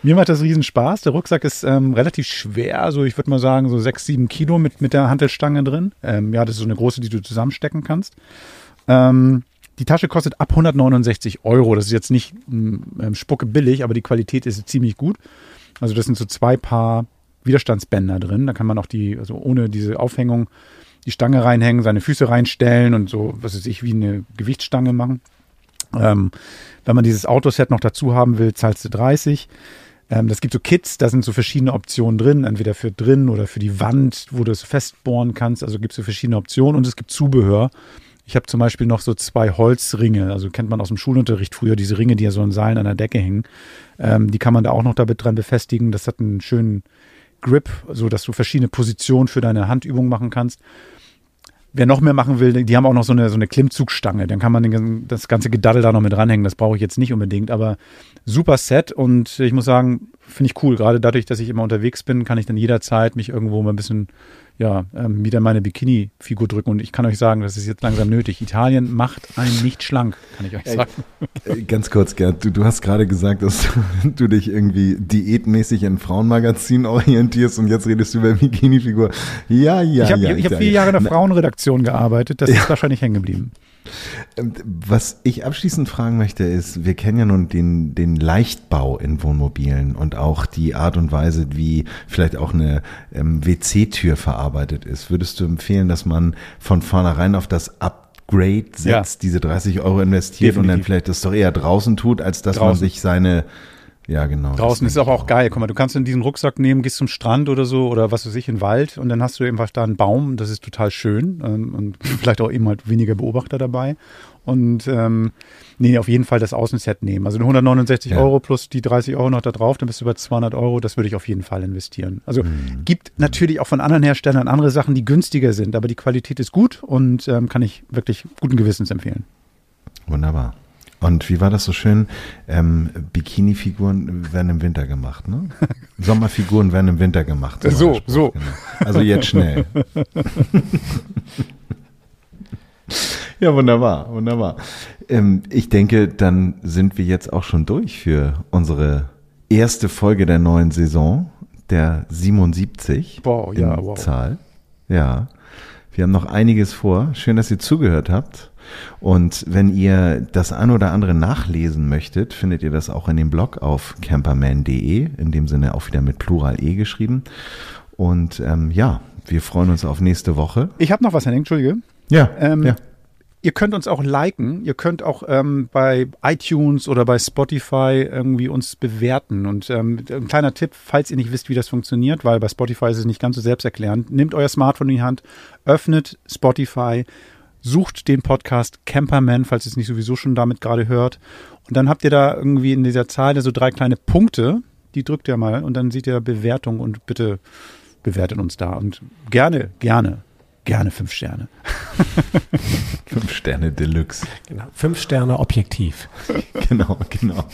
B: Mir macht das riesen Spaß. Der Rucksack ist ähm, relativ schwer, so ich würde mal sagen so sechs, sieben Kilo mit, mit der Hantelstange drin. Ähm, ja, das ist so eine große, die du zusammenstecken kannst. Ähm, die Tasche kostet ab 169 Euro. Das ist jetzt nicht ähm, spucke billig, aber die Qualität ist ziemlich gut. Also das sind so zwei Paar Widerstandsbänder drin. Da kann man auch die, also ohne diese Aufhängung, die Stange reinhängen, seine Füße reinstellen und so, was weiß ich, wie eine Gewichtsstange machen. Ähm, wenn man dieses Autoset noch dazu haben will, zahlst du 30. Ähm, das gibt so Kits, da sind so verschiedene Optionen drin, entweder für drin oder für die Wand, wo du es festbohren kannst. Also gibt es so verschiedene Optionen und es gibt Zubehör. Ich habe zum Beispiel noch so zwei Holzringe, also kennt man aus dem Schulunterricht früher, diese Ringe, die ja so in Seilen an der Decke hängen. Ähm, die kann man da auch noch damit dran befestigen. Das hat einen schönen Grip, so dass du verschiedene Positionen für deine Handübung machen kannst. Wer noch mehr machen will, die haben auch noch so eine, so eine Klimmzugstange. Dann kann man den, das ganze Gedaddel da noch mit dranhängen. Das brauche ich jetzt nicht unbedingt, aber super Set und ich muss sagen, finde ich cool. Gerade dadurch, dass ich immer unterwegs bin, kann ich dann jederzeit mich irgendwo mal ein bisschen ja, ähm, wieder meine Bikini-Figur drücken. Und ich kann euch sagen, das ist jetzt langsam nötig. Italien macht einen nicht schlank, kann ich euch sagen.
C: Äh, ganz kurz, Gerd, du, du hast gerade gesagt, dass du dich irgendwie diätmäßig in Frauenmagazinen orientierst und jetzt redest du über Bikini-Figur. Ja, ja,
B: ich hab,
C: ja.
B: Ich, ich habe vier Jahre in der Frauenredaktion gearbeitet. Das ja. ist wahrscheinlich hängen geblieben.
C: Ähm, was ich abschließend fragen möchte, ist, wir kennen ja nun den, den Leichtbau in Wohnmobilen und auch die Art und Weise, wie vielleicht auch eine ähm, WC-Tür verarbeitet ist. Würdest du empfehlen, dass man von vornherein auf das Upgrade setzt, ja. diese 30 Euro investiert Definitiv. und dann vielleicht das doch eher draußen tut, als dass draußen. man sich seine ja, genau.
B: Draußen ist aber auch geil. Guck mal, du kannst in diesen Rucksack nehmen, gehst zum Strand oder so oder was weiß ich, in den Wald und dann hast du einfach da einen Baum, das ist total schön ähm, und vielleicht auch eben halt weniger Beobachter dabei. Und ähm, nee, auf jeden Fall das Außenset nehmen. Also 169 ja. Euro plus die 30 Euro noch da drauf, dann bist du bei 200 Euro. Das würde ich auf jeden Fall investieren. Also mhm. gibt natürlich auch von anderen Herstellern andere Sachen, die günstiger sind, aber die Qualität ist gut und ähm, kann ich wirklich guten Gewissens empfehlen.
C: Wunderbar. Und wie war das so schön? Ähm, Bikini-Figuren werden im Winter gemacht, ne? Sommerfiguren werden im Winter gemacht.
B: So, so.
C: Genau. Also jetzt schnell. ja, wunderbar, wunderbar. Ähm, ich denke, dann sind wir jetzt auch schon durch für unsere erste Folge der neuen Saison, der 77
B: wow, ja, wow.
C: Zahl. Ja, wir haben noch einiges vor. Schön, dass ihr zugehört habt. Und wenn ihr das ein oder andere nachlesen möchtet, findet ihr das auch in dem Blog auf camperman.de, in dem Sinne auch wieder mit Plural E geschrieben. Und ähm, ja, wir freuen uns auf nächste Woche.
B: Ich habe noch was, Henning, Entschuldige.
C: Ja, ähm, ja.
B: Ihr könnt uns auch liken. Ihr könnt auch ähm, bei iTunes oder bei Spotify irgendwie uns bewerten. Und ähm, ein kleiner Tipp, falls ihr nicht wisst, wie das funktioniert, weil bei Spotify ist es nicht ganz so selbsterklärend, nehmt euer Smartphone in die Hand, öffnet Spotify, sucht den Podcast Camperman, falls ihr es nicht sowieso schon damit gerade hört. Und dann habt ihr da irgendwie in dieser Zahl so drei kleine Punkte, die drückt ihr mal und dann seht ihr Bewertung und bitte bewertet uns da. Und gerne, gerne, gerne fünf Sterne.
C: fünf Sterne Deluxe.
D: Genau, fünf Sterne objektiv.
C: genau, genau.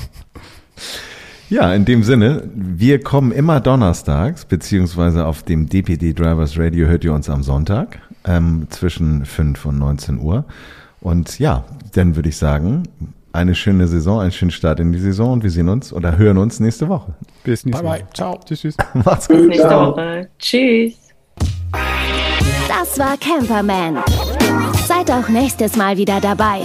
C: Ja, in dem Sinne, wir kommen immer donnerstags, beziehungsweise auf dem DPD Drivers Radio hört ihr uns am Sonntag ähm, zwischen 5 und 19 Uhr. Und ja, dann würde ich sagen, eine schöne Saison, einen schönen Start in die Saison und wir sehen uns oder hören uns nächste Woche.
B: Bis nächste
D: Woche. Bye, bye. Ciao.
B: Tschüss, tschüss.
E: Macht's gut. Bis nächste Ciao. Woche. Tschüss.
A: Das war Camperman. Seid auch nächstes Mal wieder dabei.